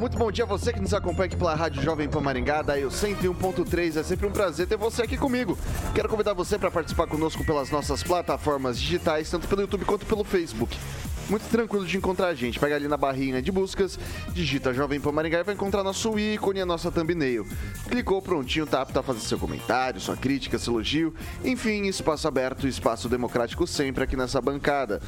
Muito bom dia a você que nos acompanha aqui pela Rádio Jovem Pan Maringá, daí o 101.3. É sempre um prazer ter você aqui comigo. Quero convidar você para participar conosco pelas nossas plataformas digitais, tanto pelo YouTube quanto pelo Facebook muito tranquilo de encontrar a gente. Pega ali na barrinha de buscas, digita Jovem Pan Maringá e vai encontrar nosso ícone a nossa thumbnail. Clicou, prontinho, tá apto a fazer seu comentário, sua crítica, seu elogio. Enfim, espaço aberto, espaço democrático sempre aqui nessa bancada.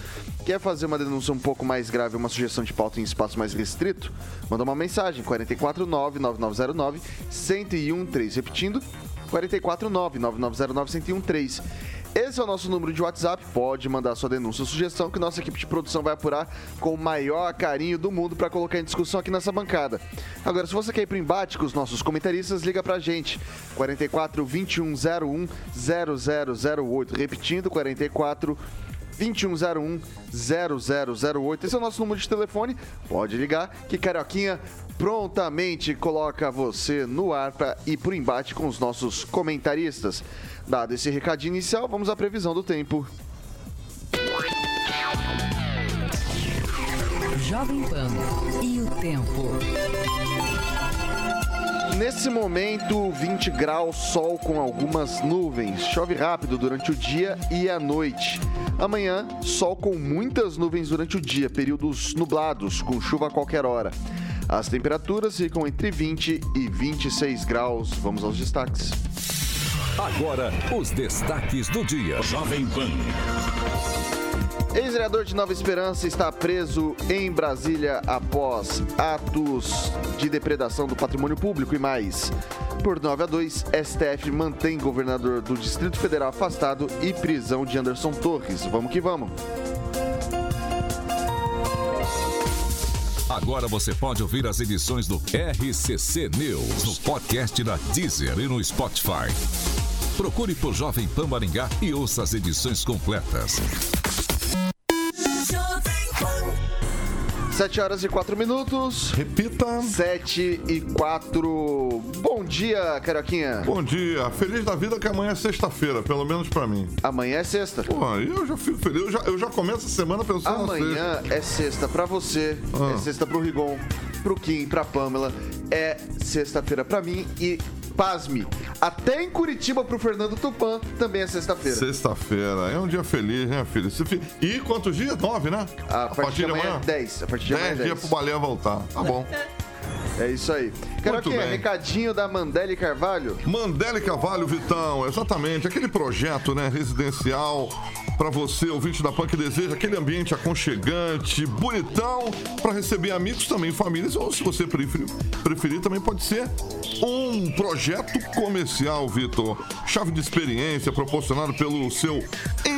Quer fazer uma denúncia um pouco mais grave, uma sugestão de pauta em espaço mais restrito? Manda uma mensagem, 449-9909-1013. Repetindo, 449-9909-1013. Esse é o nosso número de WhatsApp. Pode mandar sua denúncia ou sugestão que nossa equipe de produção vai apurar com o maior carinho do mundo para colocar em discussão aqui nessa bancada. Agora, se você quer ir para embate com os nossos comentaristas, liga para a gente. 44 2101 0008. Repetindo, 44 2101 0008. Esse é o nosso número de telefone. Pode ligar que Carioquinha prontamente coloca você no ar para ir para o embate com os nossos comentaristas. Dado esse recadinho inicial, vamos à previsão do tempo. Jovem Pan e o tempo. Nesse momento, 20 graus, sol com algumas nuvens. Chove rápido durante o dia e a noite. Amanhã, sol com muitas nuvens durante o dia, períodos nublados, com chuva a qualquer hora. As temperaturas ficam entre 20 e 26 graus. Vamos aos destaques. Agora, os destaques do dia. Jovem Pan. Ex-vereador de Nova Esperança está preso em Brasília após atos de depredação do patrimônio público e mais. Por 9 a 2, STF mantém governador do Distrito Federal afastado e prisão de Anderson Torres. Vamos que vamos. Agora você pode ouvir as edições do RCC News no podcast da Deezer e no Spotify. Procure por Jovem Pan Maringá e ouça as edições completas. 7 horas e 4 minutos. Repita. 7 e 4. Bom dia, Carioquinha. Bom dia. Feliz da vida que amanhã é sexta-feira, pelo menos pra mim. Amanhã é sexta. Pô, eu já fico feliz. Eu já, eu já começo a semana pensando Amanhã é sexta pra você, Ah. é sexta pro Rigon, pro Kim, pra Pamela. É sexta-feira pra mim e pasme, até em Curitiba pro Fernando Tupan também é sexta-feira. Sexta-feira. É um dia feliz, né, filho? E quantos dias? Nove, né? A partir de amanhã é 10. A partir de amanhã é Dez dias 10. pro Baleia voltar. Tá bom. É isso aí. Carioquinha, bem. recadinho da Mandele Carvalho. Mandele Cavalho, Vitão, exatamente, aquele projeto, né, residencial para você, ouvinte da que deseja aquele ambiente aconchegante, bonitão, para receber amigos também, famílias, ou se você preferir, preferir, também pode ser um projeto comercial, Vitor. Chave de experiência proporcionado pelo seu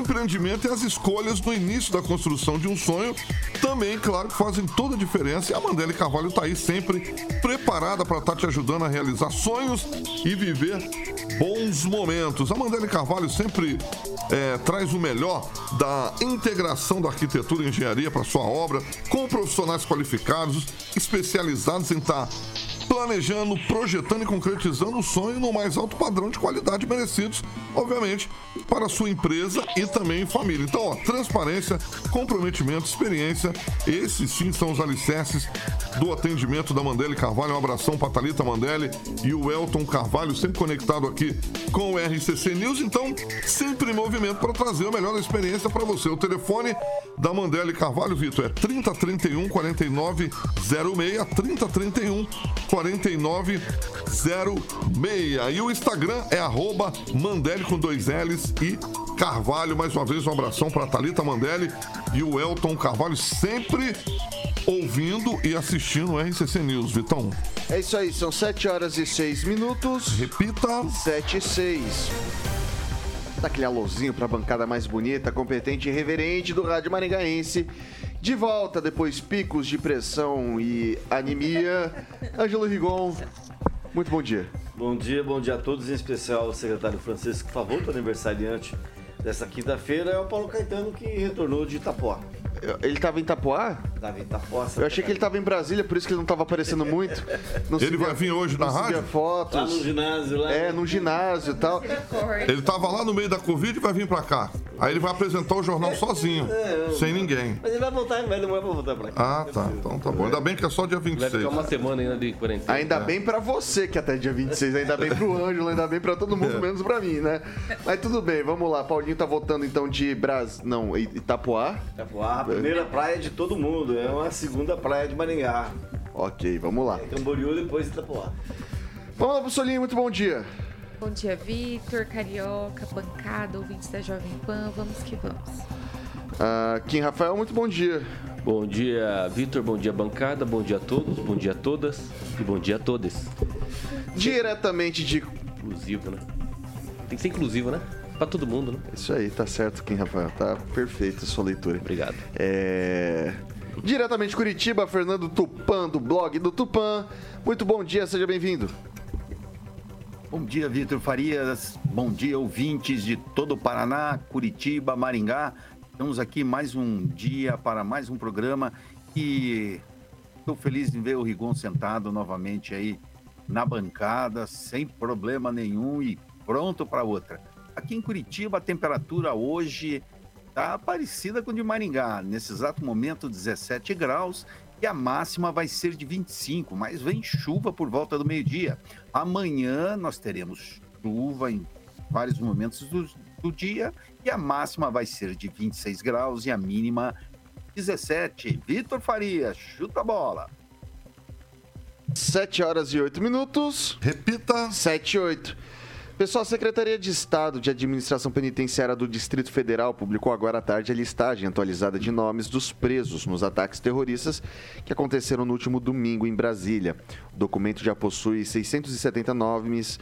empreendimento e as escolhas no início da construção de um sonho também, claro, fazem toda a diferença. E a Mandele Carvalho está aí sempre preparada para estar te ajudando a realizar sonhos e viver bons momentos. A Mandele Carvalho sempre é, traz o melhor da integração da arquitetura e engenharia para sua obra, com profissionais qualificados, especializados em estar planejando, projetando e concretizando o sonho no mais alto padrão de qualidade merecidos, obviamente, para sua empresa e também família. Então, ó, transparência, comprometimento, experiência, esses sim são os alicerces do atendimento da Mandele Carvalho. Um abração para Thalita Mandele e o Elton Carvalho, sempre conectado aqui com o RCC News. Então, sempre em movimento para trazer a melhor experiência para você. O telefone da Mandele Carvalho, Vitor, é 3031 4906, 3031 4906. E o Instagram é arroba Mandele com dois L's e Carvalho. Mais uma vez, um abração para Thalita Mandele e o Elton Carvalho, sempre ouvindo e assistindo o RCC News, Vitão. É isso aí, são 7 horas e 6 minutos. Repita. 7 e 6. Dá aquele alôzinho pra bancada mais bonita, competente e reverente do Rádio Maringaense. De volta depois picos de pressão e anemia, Ângelo Rigon. Muito bom dia. Bom dia, bom dia a todos, em especial ao secretário Francisco Favor, do aniversariante dessa quinta-feira, é o Paulo Caetano que retornou de Itapuá. Ele estava em Itapuá? Estava em Itapuá. Eu achei que ele estava em Brasília, por isso que ele não estava aparecendo muito. Não ele vai vir hoje na rádio? fotos. Lá no ginásio. Lá é, no ginásio e tal. Ele estava lá no meio da Covid e vai vir para cá. Aí ele vai apresentar o jornal sozinho, é, sem ninguém. Mas ele vai voltar, mas não vai voltar pra cá. Ah, tá. Então tá bom. Ainda bem que é só dia 26. Vai ficar uma semana ainda de quarentena. Ainda é. bem pra você que até dia 26. Ainda bem pro Ângelo, ainda bem pra todo mundo, é. menos pra mim, né? Mas tudo bem, vamos lá. Paulinho tá voltando então de Bras... Não, Itapuá. Itapuá, a primeira praia de todo mundo. É uma segunda praia de Maringá. Ok, vamos lá. É Camboriú, depois Itapuá. Vamos lá, professor muito bom dia. Bom dia, Vitor, Carioca, bancada, ouvintes da Jovem Pan. Vamos que vamos. Uh, Kim Rafael, muito bom dia. Bom dia, Vitor. Bom dia, bancada. Bom dia a todos. Bom dia a todas. E bom dia a todos. Diretamente de. Inclusivo, né? Tem que ser inclusivo, né? Pra todo mundo, né? Isso aí, tá certo, Kim Rafael. Tá perfeito a sua leitura. Obrigado. É. Diretamente de Curitiba, Fernando Tupan, do blog do Tupan. Muito bom dia, seja bem-vindo. Bom dia, Vitor Farias. Bom dia, ouvintes de todo o Paraná, Curitiba, Maringá. Estamos aqui mais um dia para mais um programa e estou feliz em ver o Rigon sentado novamente aí na bancada, sem problema nenhum e pronto para outra. Aqui em Curitiba, a temperatura hoje está parecida com a de Maringá. Nesse exato momento, 17 graus e a máxima vai ser de 25, mas vem chuva por volta do meio-dia. Amanhã nós teremos chuva em vários momentos do, do dia e a máxima vai ser de 26 graus e a mínima 17. Vitor Faria, chuta a bola. 7 horas e 8 minutos. Repita. 7 e 8. Pessoal, a Secretaria de Estado de Administração Penitenciária do Distrito Federal publicou agora à tarde a listagem atualizada de nomes dos presos nos ataques terroristas que aconteceram no último domingo em Brasília. O documento já possui 670 nomes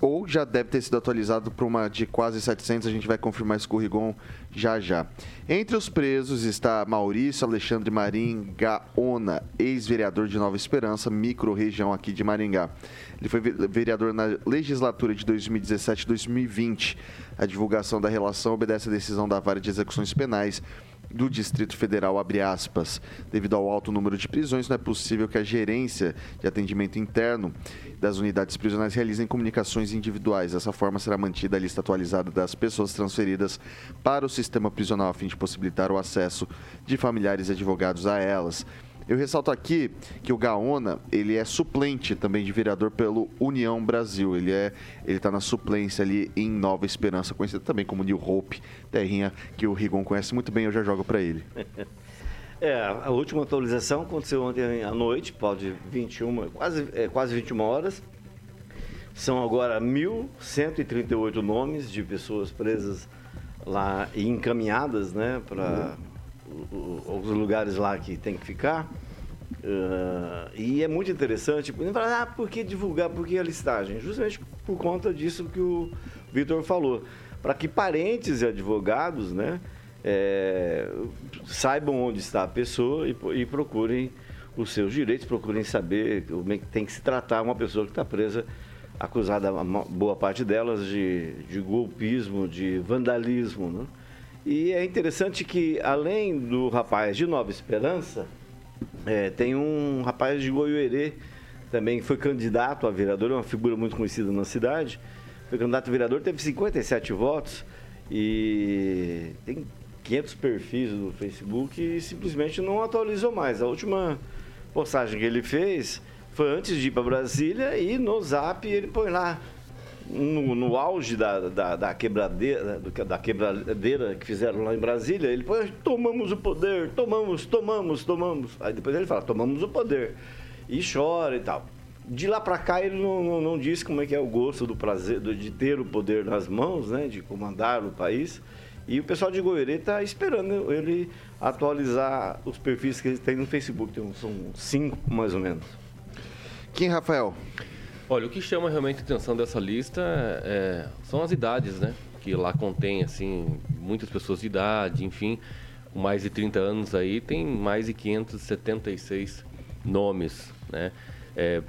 ou já deve ter sido atualizado para uma de quase 700, a gente vai confirmar isso com o Rigon já já. Entre os presos está Maurício Alexandre Marim Gaona, ex-vereador de Nova Esperança, micro-região aqui de Maringá. Ele foi vereador na legislatura de 2017-2020. A divulgação da relação obedece à decisão da Vara de Execuções Penais do Distrito Federal, abre aspas. Devido ao alto número de prisões, não é possível que a gerência de atendimento interno das unidades prisionais realizem comunicações individuais. Dessa forma, será mantida a lista atualizada das pessoas transferidas para o sistema prisional a fim de possibilitar o acesso de familiares e advogados a elas. Eu ressalto aqui que o Gaona, ele é suplente também de vereador pelo União Brasil. Ele é, ele tá na suplência ali em Nova Esperança, conhecido também como New Hope, terrinha que o Rigon conhece muito bem, eu já jogo para ele. É, a última atualização aconteceu ontem à noite, pode 21, quase, é, quase 21 horas. São agora 1.138 nomes de pessoas presas lá e encaminhadas né, para os lugares lá que tem que ficar. Uh, e é muito interessante. Ah, por que divulgar? Por que a listagem? Justamente por conta disso que o Vitor falou. Para que parentes e advogados né, é, saibam onde está a pessoa e, e, procurem os seus direitos, procurem saber como é que tem que se tratar uma pessoa que está presa, acusada, boa parte delas, de, de golpismo, de vandalismo. Né? E é interessante que, além do rapaz de Nova Esperança, é, tem um rapaz de Goiuerê, também foi candidato a vereador, é uma figura muito conhecida na cidade. Foi candidato a vereador, teve 57 votos e tem 500 perfis no Facebook e simplesmente não atualizou mais. A última postagem que ele fez foi antes de ir para Brasília e no Zap ele põe lá no, no auge da, da, da, quebradeira, da quebradeira que fizeram lá em Brasília, ele falou, tomamos o poder, tomamos, tomamos, tomamos. Aí depois ele fala, tomamos o poder. E chora e tal. De lá para cá ele não, não, não, disse como é que é o gosto do prazer de ter o poder nas mãos, né, de comandar o país. E o pessoal de Goiânia está esperando ele atualizar os perfis que ele tem no Facebook. Tem, são cinco, mais ou menos. Quem, Rafael? Olha, o que chama realmente a atenção dessa lista é, são as idades, né? Que lá contém, assim, muitas pessoas de idade, enfim. mais de 30 anos aí, tem mais de 576 nomes, né? É,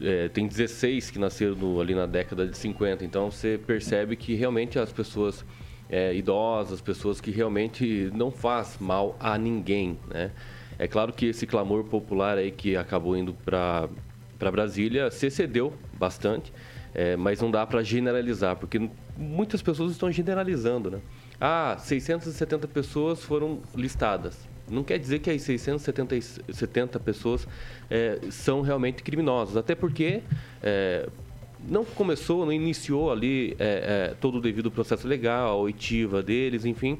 é, tem 16 que nasceram no, ali na década de 50, então você percebe que realmente as pessoas é, idosas, pessoas que realmente não faz mal a ninguém, né? É claro que esse clamor popular aí que acabou indo para Brasília se excedeu bastante, é, mas não dá para generalizar, porque muitas pessoas estão generalizando, né? Ah, 670 pessoas foram listadas. Não quer dizer que as 670 pessoas é, são realmente criminosas, até porque é, não começou, não iniciou ali é, é todo o devido processo legal, a oitiva deles, enfim.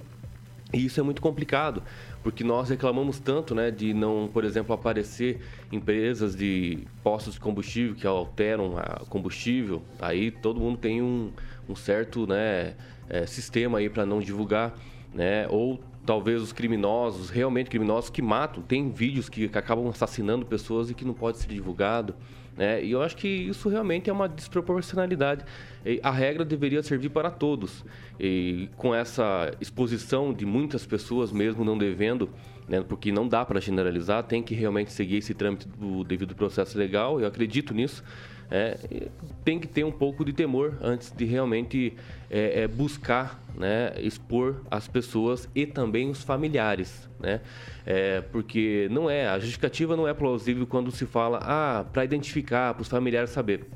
E isso é muito complicado, porque nós reclamamos tanto né, de não, por exemplo, aparecer empresas de postos de combustível que alteram a combustível. Aí todo mundo tem um, um certo né, é, sistema aí para não divulgar, né? Ou talvez os criminosos, realmente criminosos que matam. Tem vídeos que, que acabam assassinando pessoas e que não pode ser divulgado. Né? E eu acho que isso realmente é uma desproporcionalidade. A regra deveria servir para todos. E com essa exposição de muitas pessoas, mesmo não devendo, né? porque não dá para generalizar, tem que realmente seguir esse trâmite do devido processo legal. Eu acredito nisso é, tem que ter um pouco de temor antes de realmente é, é, buscar né, expor as pessoas e também os familiares. Né? É, porque não é, a justificativa não é plausível quando se fala ah, para identificar, para os familiares saber.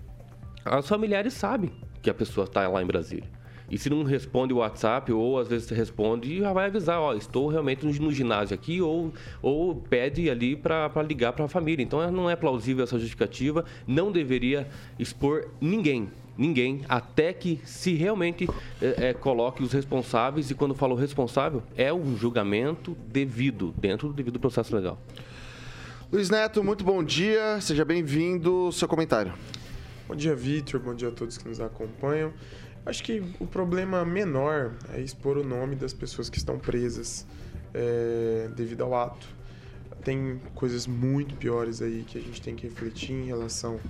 Os familiares sabem que a pessoa está lá em Brasília. E se não responde o WhatsApp, ou às vezes você responde, já vai avisar, ó, estou realmente no, ginásio aqui, ou, ou pede ali para ligar para a família. Então não é plausível essa justificativa, não deveria expor ninguém, ninguém, até que se realmente é, é, coloque os responsáveis, e quando falo responsável, é um julgamento devido, dentro do devido processo legal. Luiz Neto, muito bom dia, seja bem-vindo, seu comentário. Bom dia, Vitor, bom dia a todos que nos acompanham. Acho que o problema menor é expor o nome das pessoas que estão presas é, devido ao ato. Tem coisas muito piores aí que a gente tem que refletir em relação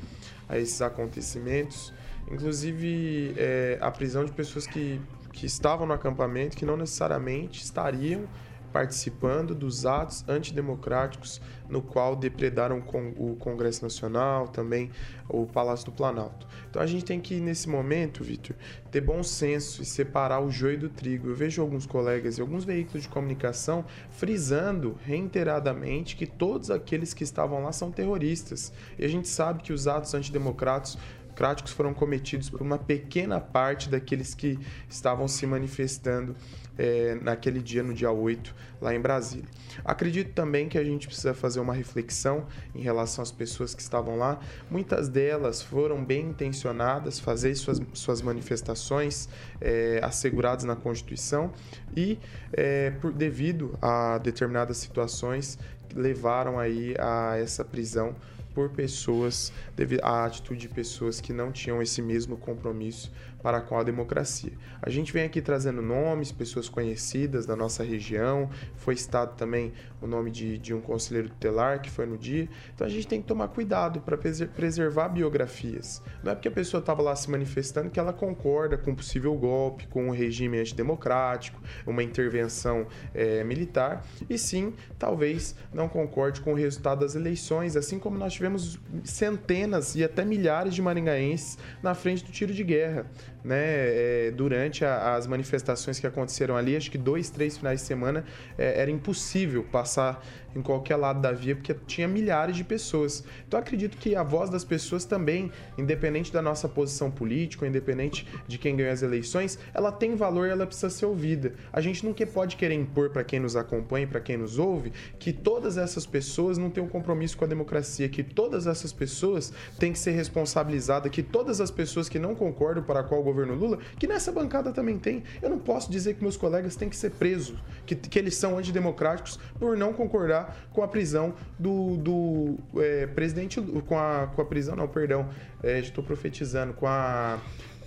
a esses acontecimentos. Inclusive, é, a prisão de pessoas que, que estavam no acampamento, que não necessariamente estariam participando dos atos antidemocráticos no qual depredaram o Congresso Nacional, também o Palácio do Planalto. Então a gente tem que, nesse momento, Vitor, ter bom senso e separar o joio do trigo. Eu vejo alguns colegas e alguns veículos de comunicação frisando reiteradamente que todos aqueles que estavam lá são terroristas. E a gente sabe que os atos antidemocráticos democráticos foram cometidos por uma pequena parte daqueles que estavam se manifestando é, naquele dia, no dia 8, lá em Brasília. Acredito também que a gente precisa fazer uma reflexão em relação às pessoas que estavam lá. Muitas delas foram bem intencionadas, fazer suas, suas manifestações é, asseguradas na Constituição e, é, por, devido a determinadas situações, levaram aí a essa prisão por pessoas, devido à atitude de pessoas que não tinham esse mesmo compromisso para com a democracia. A gente vem aqui trazendo nomes, pessoas conhecidas da nossa região, foi citado também o nome de, de um conselheiro tutelar que foi no dia. Então a gente tem que tomar cuidado para preservar biografias. Não é porque a pessoa estava lá se manifestando que ela concorda com um possível golpe, com um regime antidemocrático, uma intervenção é, militar, e sim, talvez não concorde com o resultado das eleições, assim como nós tivemos centenas e até milhares de maringaenses na frente do tiro de guerra né, é, durante a, as manifestações que aconteceram ali, acho que dois, três finais de semana, é, era impossível passar em qualquer lado da via, porque tinha milhares de pessoas. Então acredito que a voz das pessoas também, independente da nossa posição política, independente de quem ganha as eleições, ela tem valor e ela precisa ser ouvida. A gente nunca pode querer impor para quem nos acompanha, para quem nos ouve, que todas essas pessoas não têm um compromisso com a democracia, que todas essas pessoas têm que ser responsabilizadas, que todas as pessoas que não concordam para qual governo Lula, que nessa bancada também tem. Eu não posso dizer que meus colegas têm que ser presos, que, que eles são antidemocráticos por não concordar com a prisão do, do é, presidente, com a, com a prisão, não, perdão, é, estou profetizando, com a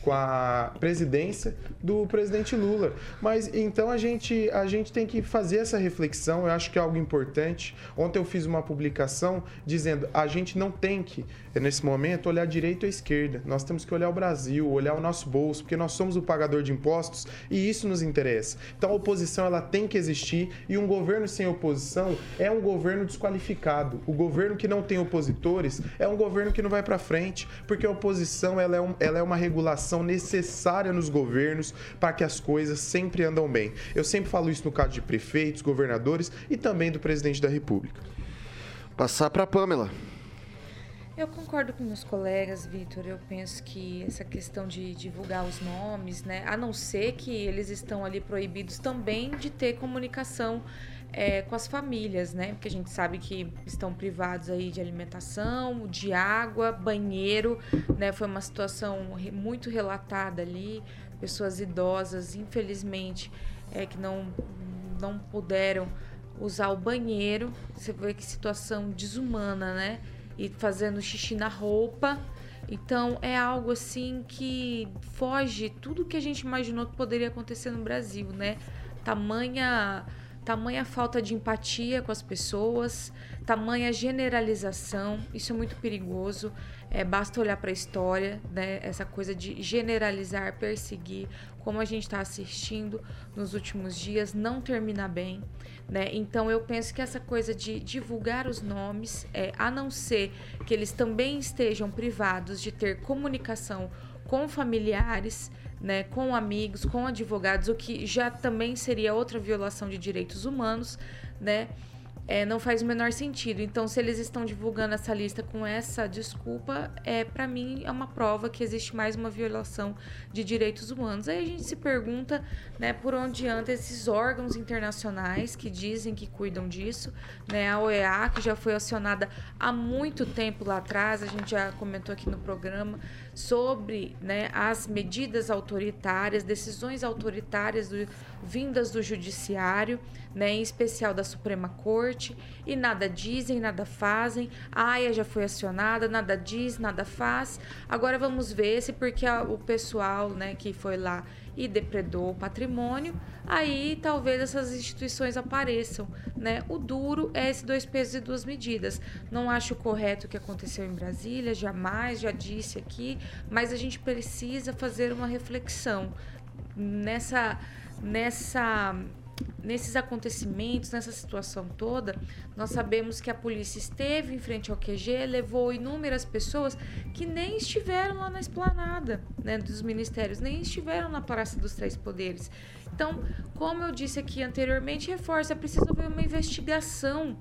com a presidência do presidente Lula. Mas então a gente, a gente tem que fazer essa reflexão, eu acho que é algo importante. Ontem eu fiz uma publicação dizendo a gente não tem que, nesse momento, olhar direito ou esquerda. Nós temos que olhar o Brasil, olhar o nosso bolso, porque nós somos o pagador de impostos e isso nos interessa. Então a oposição ela tem que existir e um governo sem oposição é um governo desqualificado. O governo que não tem opositores é um governo que não vai para frente, porque a oposição ela é, um, ela é uma regulação necessária nos governos para que as coisas sempre andam bem. Eu sempre falo isso no caso de prefeitos, governadores e também do presidente da República. Passar para Pamela. Eu concordo com meus colegas, Vitor. Eu penso que essa questão de divulgar os nomes, né, a não ser que eles estão ali proibidos também de ter comunicação é, com as famílias, né? Porque a gente sabe que estão privados aí de alimentação, de água, banheiro, né? Foi uma situação muito relatada ali, pessoas idosas, infelizmente, é que não não puderam usar o banheiro. Você vê que situação desumana, né? E fazendo xixi na roupa. Então é algo assim que foge tudo que a gente imaginou que poderia acontecer no Brasil, né? Tamanha tamanha falta de empatia com as pessoas, tamanha generalização, isso é muito perigoso. É, basta olhar para a história, né? essa coisa de generalizar, perseguir, como a gente está assistindo nos últimos dias, não termina bem. Né? Então eu penso que essa coisa de divulgar os nomes, é, a não ser que eles também estejam privados de ter comunicação com familiares, né, com amigos, com advogados, o que já também seria outra violação de direitos humanos, né? é, não faz o menor sentido. Então, se eles estão divulgando essa lista com essa desculpa, é para mim é uma prova que existe mais uma violação de direitos humanos. Aí a gente se pergunta, né, por onde andam esses órgãos internacionais que dizem que cuidam disso, né? A OEA que já foi acionada há muito tempo lá atrás, a gente já comentou aqui no programa sobre, né, as medidas autoritárias, decisões autoritárias do, vindas do judiciário, né, em especial da Suprema Corte, e nada dizem, nada fazem. A AIA já foi acionada, nada diz, nada faz. Agora vamos ver se porque a, o pessoal, né, que foi lá e depredou o patrimônio, aí talvez essas instituições apareçam, né? O duro é esse dois pesos e duas medidas. Não acho correto o que aconteceu em Brasília, jamais, já disse aqui, mas a gente precisa fazer uma reflexão nessa nessa nesses acontecimentos, nessa situação toda, nós sabemos que a polícia esteve em frente ao QG, levou inúmeras pessoas que nem estiveram lá na esplanada né, dos ministérios, nem estiveram na Praça dos Três Poderes. Então, como eu disse aqui anteriormente, reforça, é preciso haver uma investigação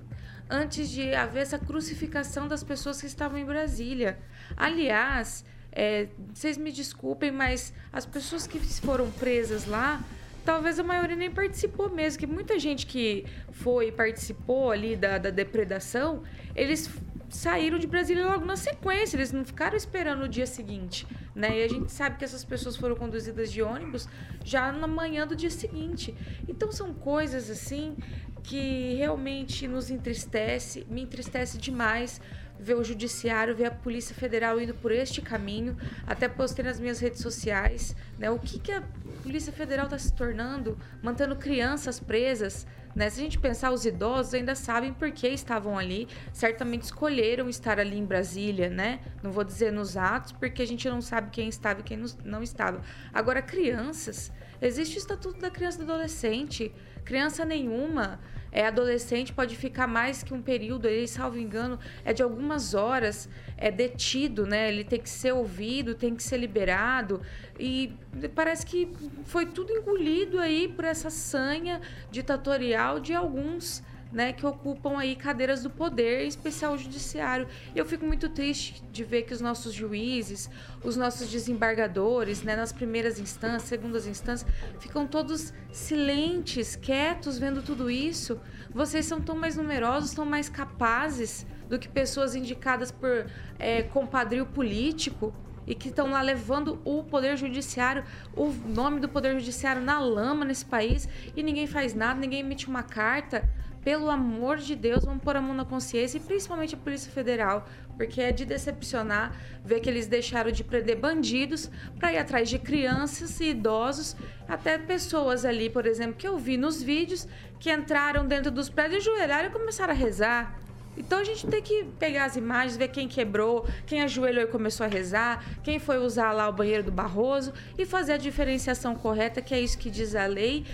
antes de haver essa crucificação das pessoas que estavam em Brasília. Aliás, é, vocês me desculpem, mas as pessoas que foram presas lá talvez a maioria nem participou mesmo, que muita gente que foi participou ali da, da depredação, eles saíram de Brasília logo na sequência, eles não ficaram esperando o dia seguinte, né? E a gente sabe que essas pessoas foram conduzidas de ônibus já na manhã do dia seguinte. Então são coisas assim que realmente nos entristece, me entristece demais ver o judiciário, ver a Polícia Federal indo por este caminho. Até postei nas minhas redes sociais, né? O que, que a Polícia Federal está se tornando, mantendo crianças presas, né? Se a gente pensar, os idosos ainda sabem por que estavam ali, certamente escolheram estar ali em Brasília, né? Não vou dizer nos atos, porque a gente não sabe quem estava e quem não estava. Agora, crianças, existe o Estatuto da Criança e do Adolescente, criança nenhuma é, adolescente pode ficar mais que um período, ele, salvo engano, é de algumas horas é detido, né? Ele tem que ser ouvido, tem que ser liberado. E parece que foi tudo engolido aí por essa sanha ditatorial de alguns né, que ocupam aí cadeiras do poder, em especial o judiciário. E eu fico muito triste de ver que os nossos juízes, os nossos desembargadores, né, nas primeiras instâncias, segundas instâncias, ficam todos silentes, quietos, vendo tudo isso. Vocês são tão mais numerosos, tão mais capazes do que pessoas indicadas por é, compadrio político e que estão lá levando o poder judiciário, o nome do poder judiciário na lama nesse país e ninguém faz nada, ninguém emite uma carta pelo amor de Deus, vamos pôr a mão na consciência e principalmente a Polícia Federal, porque é de decepcionar ver que eles deixaram de prender bandidos para ir atrás de crianças e idosos, até pessoas ali, por exemplo, que eu vi nos vídeos que entraram dentro dos prédios, ajoelharam e começaram a rezar. Então a gente tem que pegar as imagens, ver quem quebrou, quem ajoelhou e começou a rezar, quem foi usar lá o banheiro do Barroso e fazer a diferenciação correta, que é isso que diz a lei.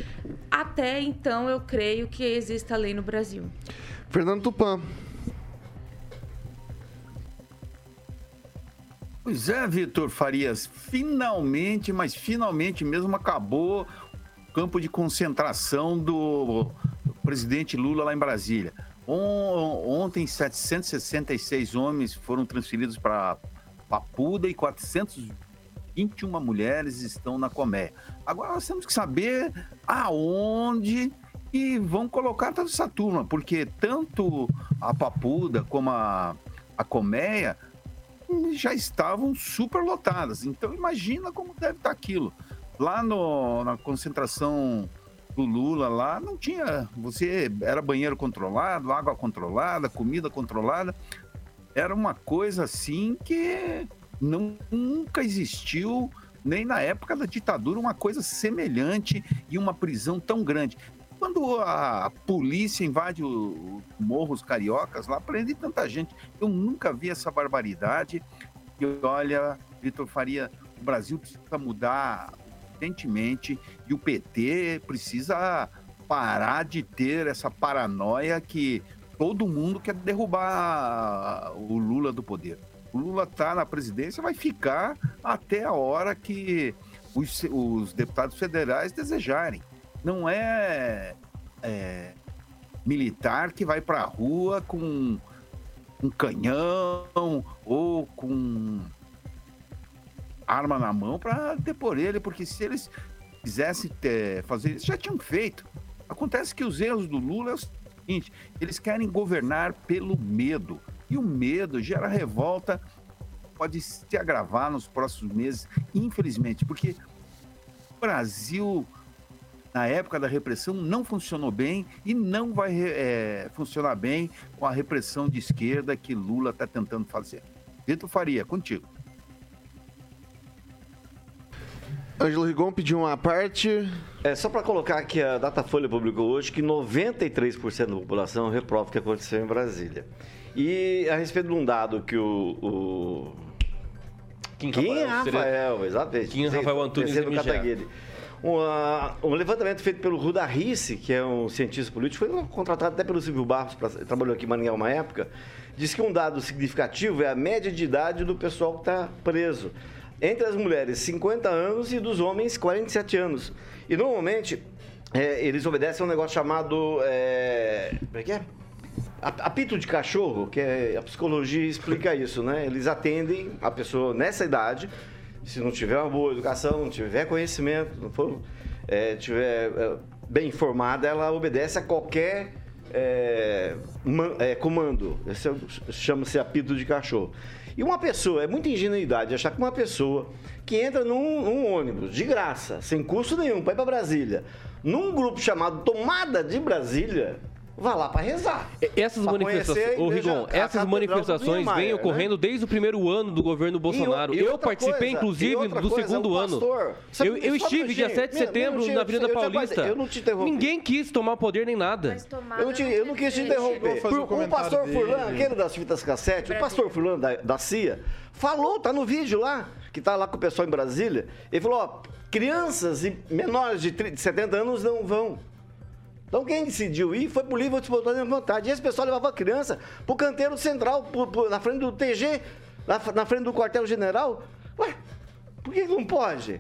Até então eu creio que exista lei no Brasil. Fernando Tupan. Pois é, Vitor Farias, finalmente, mas finalmente mesmo acabou o campo de concentração do presidente Lula lá em Brasília. Ontem, 766 homens foram transferidos para Papuda e 421 mulheres estão na Comé. Agora nós temos que saber aonde e vão colocar toda essa turma, porque tanto a Papuda como a, a Colmeia já estavam super lotadas. Então imagina como deve estar aquilo. Lá no, na concentração do Lula lá, não tinha. Você era banheiro controlado, água controlada, comida controlada. Era uma coisa assim que não, nunca existiu, nem na época da ditadura, uma coisa semelhante e uma prisão tão grande. Quando a polícia invade os morros cariocas lá, prende tanta gente. Eu nunca vi essa barbaridade. E olha, Vitor Faria, o Brasil precisa mudar urgentemente e o PT precisa parar de ter essa paranoia que todo mundo quer derrubar o Lula do poder. O Lula está na presidência, vai ficar até a hora que os, os deputados federais desejarem. Não é, é militar que vai para a rua com um canhão ou com arma na mão para depor ele, porque se eles quisessem ter, fazer isso, já tinham feito. Acontece que os erros do Lula é o seguinte: eles querem governar pelo medo. E o medo gera revolta, pode se agravar nos próximos meses, infelizmente, porque o Brasil, na época da repressão, não funcionou bem e não vai é, funcionar bem com a repressão de esquerda que Lula está tentando fazer. Vitor Faria, contigo. Ângelo Rigon pediu uma parte. É, só para colocar que a Datafolha publicou hoje que 93% da população reprova o que aconteceu em Brasília. E a respeito de um dado que o. o... Kim, Kim Rafael, Rafael, exatamente. Kim Rafael Antunes. Cataguiri. Uma- um levantamento feito pelo Ruda Risse, que é um cientista político, foi contratado até pelo Silvio Barros, pra, trabalhou aqui em Maringá uma época, diz que um dado significativo é a média de idade do pessoal que está preso. Entre as mulheres, 50 anos e dos homens, 47 anos. E normalmente, é, eles obedecem a um negócio chamado. É, como é que é? Apito de cachorro, que é, a psicologia explica isso, né? Eles atendem a pessoa nessa idade, se não tiver uma boa educação, não tiver conhecimento, não for, é, tiver é, bem informada, ela obedece a qualquer é, man- é, comando. Esse chama-se apito de cachorro. E uma pessoa, é muita ingenuidade achar que uma pessoa que entra num, num ônibus de graça, sem custo nenhum, para ir para Brasília, num grupo chamado Tomada de Brasília, vai lá para rezar. Essas Pra manifestações, ô Rigon, essas manifestações vêm Niemeyer, ocorrendo desde o primeiro ano do governo Bolsonaro. E e eu participei, coisa, inclusive, do coisa, segundo o ano. pastor- eu eu estive dia minutinho, 7 de setembro minutinho, na Avenida eu Paulista. eu não te interrompi. Ninguém quis tomar poder nem nada. Eu não, te- eu não quis te interromper. fazer um o pastor dele. Furlan, aquele das fitas cassete, o pastor Furlan da, da CIA, falou, tá no vídeo lá, que tá lá com o pessoal em Brasília. Ele falou: ó, crianças e menores de 30, 70 anos não vão. Então quem decidiu ir foi por livre e espontânea vontade. E esse pessoal levava a criança pro canteiro central, pro- pro- na frente do TG, na, na frente do quartel-general. Ué, por que, não pode?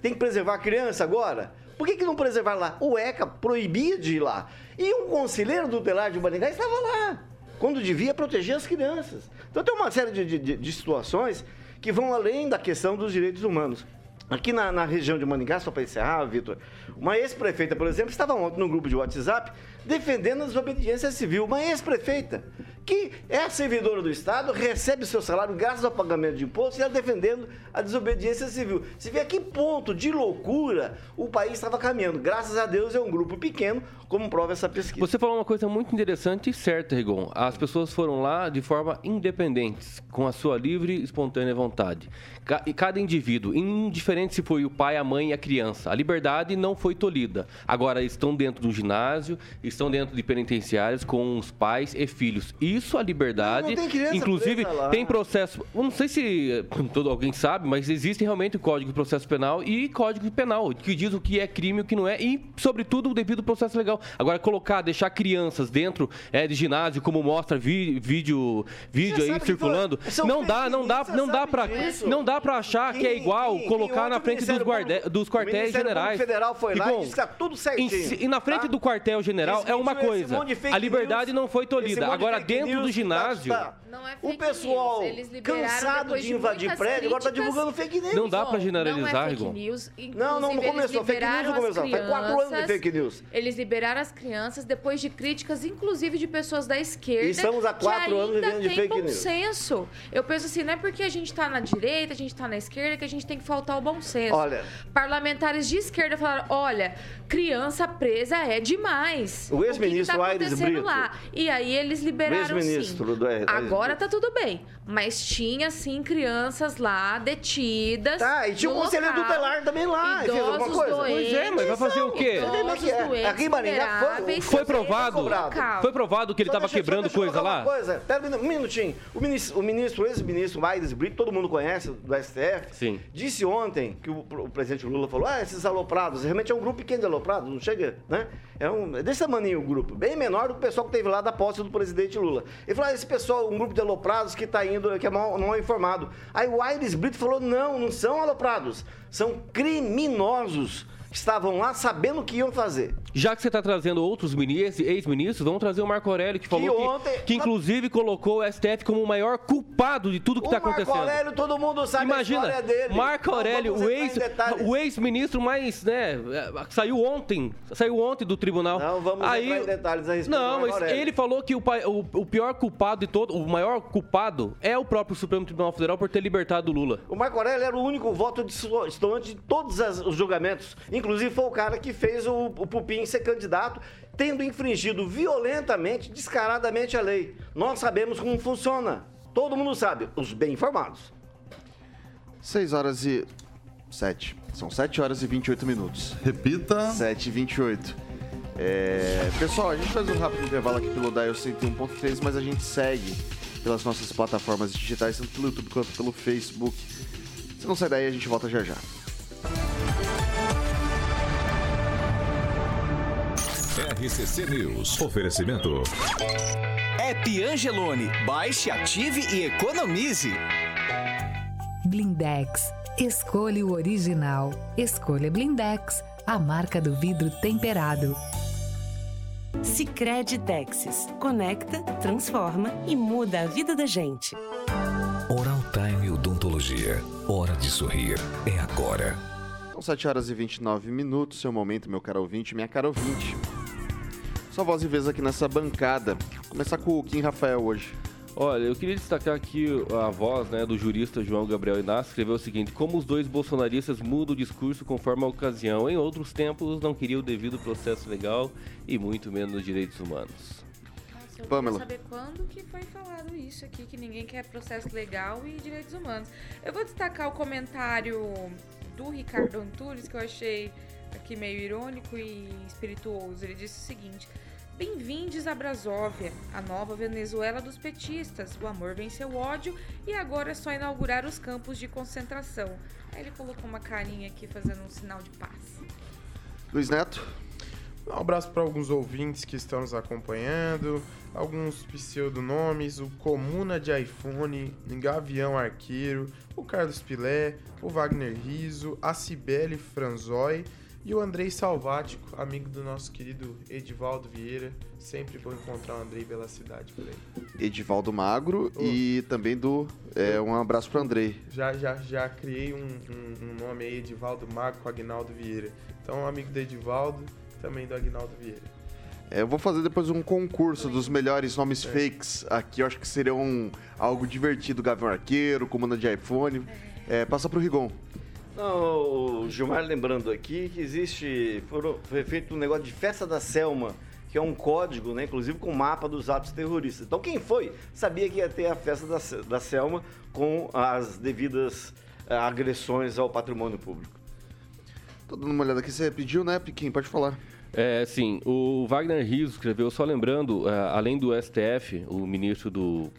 Tem que preservar a criança agora? Por que, que não preservar lá? O ECA proibia de ir lá. E um conselheiro tutelar de Maringá estava lá, quando devia proteger as crianças. Então tem uma série de, de- de- de situações que vão além da questão dos direitos humanos. Aqui na, na região de Maningá, só para encerrar, Vitor, uma ex-prefeita, por exemplo, estava ontem num grupo de WhatsApp defendendo a desobediência civil. Uma ex-prefeita que é servidora do Estado, recebe seu salário graças ao pagamento de imposto e ela defendendo a desobediência civil. Você vê a que ponto de loucura o país estava caminhando. Graças a Deus é um grupo pequeno, como prova essa pesquisa. Você falou uma coisa muito interessante e certa, Rigon. As pessoas foram lá de forma independente, com a sua livre e espontânea vontade. Ca- Cada indivíduo, indiferente se foi o pai, a mãe e a criança, a liberdade não foi tolhida. Agora estão dentro do ginásio, estão dentro de penitenciários com os pais e filhos. Isso a liberdade. Não, não tem criança Inclusive, tem processo. Não sei se todo alguém sabe, mas existe realmente o Código de Processo Penal e Código Penal, que diz o que é crime e o que não é, e, sobretudo, o devido processo legal. Agora, colocar, deixar crianças dentro eh, de ginásio, como mostra vi- vídeo, vídeo Você aí circulando, foi- não dá, não dá, não dá para não dá para achar que é Quem- igual quem- colocar quem na frente o dos, Público- dos o quartéis generais. Público Federal foi lá e Rigon, disse que tá tudo certinho, e na frente tá? do quartel general é uma coisa. A liberdade news, não foi tolhida. Agora, dentro news do tá- ginásio. tá- é O pessoal news. Eles liberaram cansado de invadir prédio, agora tá críticas. divulgando fake news. Não dá pra Bom, generalizar, não é news. Não, não, começou. Fake news não começou. Faz quatro anos de fake news. Eles liberaram as crianças depois de críticas, inclusive de pessoas da esquerda. E estamos há quatro anos vivendo de tem fake bom news. senso. Eu penso assim, não é porque a gente tá na direita, a gente tá na esquerda, que a gente tem que faltar o bom senso. Olha- Parlamentares de esquerda falaram, olha, criança presa é demais. O ex-ministro que que tá Aires Brito. lá? E aí eles liberaram ex-ministro sim. do Aires Agora Brito. tá tudo bem. Mas tinha, sim, crianças lá, detidas. Tá, e tinha um no conselheiro local, tutelar também lá, e fez alguma Idosos coisa? doentes. Pois é, mas vai fazer o quê? É? Idosos, Aqui em Maringá foi- Foi provado? Foi provado que ele estava quebrando deixa coisa lá? Coisa, Pera um minutinho. O ministro, o ministro ex-ministro Aires Brito, todo mundo conhece, do STF, Sim. disse ontem que o, o presidente Lula falou: ah, esses aloprados, realmente é um grupo pequeno de aloprados, não chega, né? É, um, é desse tamanho o grupo, bem menor do que o pessoal que teve lá da posse do presidente Lula. Ele falou: ah, esse pessoal, um grupo de aloprados que está indo, que é mal, mal informado. Aí o Aires Brito falou: não, não são aloprados, são criminosos. Que Estavam lá sabendo o que iam fazer. Já que você está trazendo outros ministros, ex-ministros, vamos trazer o Marco Aurélio, que falou que, ontem- que inclusive colocou o STF como o maior culpado de tudo que está Marco acontecendo. Aurélio, todo mundo sabe Imagina, a história dele. Marco Aurélio, o ex, o ex-ministro mais, né, saiu ontem, saiu ontem do tribunal. Não vamos Aí, entrar em detalhes a respeito Não, Marco mas ele falou que o, o, o pior culpado de todo, o maior culpado é o próprio Supremo Tribunal Federal por ter libertado o Lula. O Marco Aurélio era o único voto distante de todos os julgamentos. Inclusive foi o cara que fez o, o Pupim ser candidato, tendo infringido violentamente, descaradamente a lei. Nós sabemos como funciona. Todo mundo sabe, os bem informados. 6 horas e. 7. São 7 horas e 28 minutos. Repita. 7 e 28. É, pessoal, a gente faz um rápido intervalo aqui pelo Dial 101.3, mas a gente segue pelas nossas plataformas digitais, tanto pelo YouTube quanto pelo Facebook. Se não sai daí, a gente volta já já. RCC News. Oferecimento. App Angelone. Baixe, ative e economize. Blindex. Escolha o original. Escolha Blindex, a marca do vidro temperado. Sicredi Texas. Conecta, transforma e muda a vida da gente. Oral Time Odontologia. Hora de sorrir. É agora. São 7 horas e 29 minutos, seu momento, meu caro ouvinte, minha cara ouvinte. Sua voz e vez aqui nessa bancada. Vou começar com o Kim Rafael hoje. Olha, eu queria destacar aqui a voz né, do jurista João Gabriel Inácio, escreveu o seguinte: Como os dois bolsonaristas mudam o discurso conforme a ocasião. Em outros tempos, não queria o devido processo legal e muito menos os direitos humanos. Nossa, eu Pamela. queria saber quando que foi falado isso aqui, que ninguém quer processo legal e direitos humanos. Eu vou destacar o comentário do Ricardo Antunes, que eu achei aqui meio irônico e espirituoso. Ele disse o seguinte... Bem-vindos a Brasóvia, a nova Venezuela dos petistas. O amor venceu o ódio e agora é só inaugurar os campos de concentração. Aí ele colocou uma carinha aqui fazendo um sinal de paz. Luiz Neto. Um abraço para alguns ouvintes que estão nos acompanhando, alguns pseudonomes, o Comuna de iPhone, Gavião Arqueiro, o Carlos Pilé, o Wagner Riso, a Cibele Franzói e o Andrei Salvático, amigo do nosso querido Edivaldo Vieira. Sempre bom encontrar o Andrei pela cidade por aí. Edivaldo Magro e também do. é, um abraço pro Andrei. Já, já, já criei um, um- um nome aí, Edivaldo Mago com Agnaldo Vieira. Então, amigo do Edivaldo, também do Agnaldo Vieira. É, Eu vou fazer depois um concurso dos melhores nomes fakes aqui. Eu acho que seria um, algo divertido. Gavião Arqueiro, comanda de iPhone. É, passa pro Rigon. Não, o Gilmar lembrando aqui que existe. foram- foi feito um negócio de festa da Selma, que é um código, né? Inclusive com mapa dos atos terroristas. Então quem foi sabia que ia ter a festa da, da Selma com as devidas eh, agressões ao patrimônio público. Tô dando uma olhada aqui. Você pediu, né, Piquinho? Pode falar. É, sim. O Wagner Rios escreveu, só lembrando, é, além do STF, o ministro do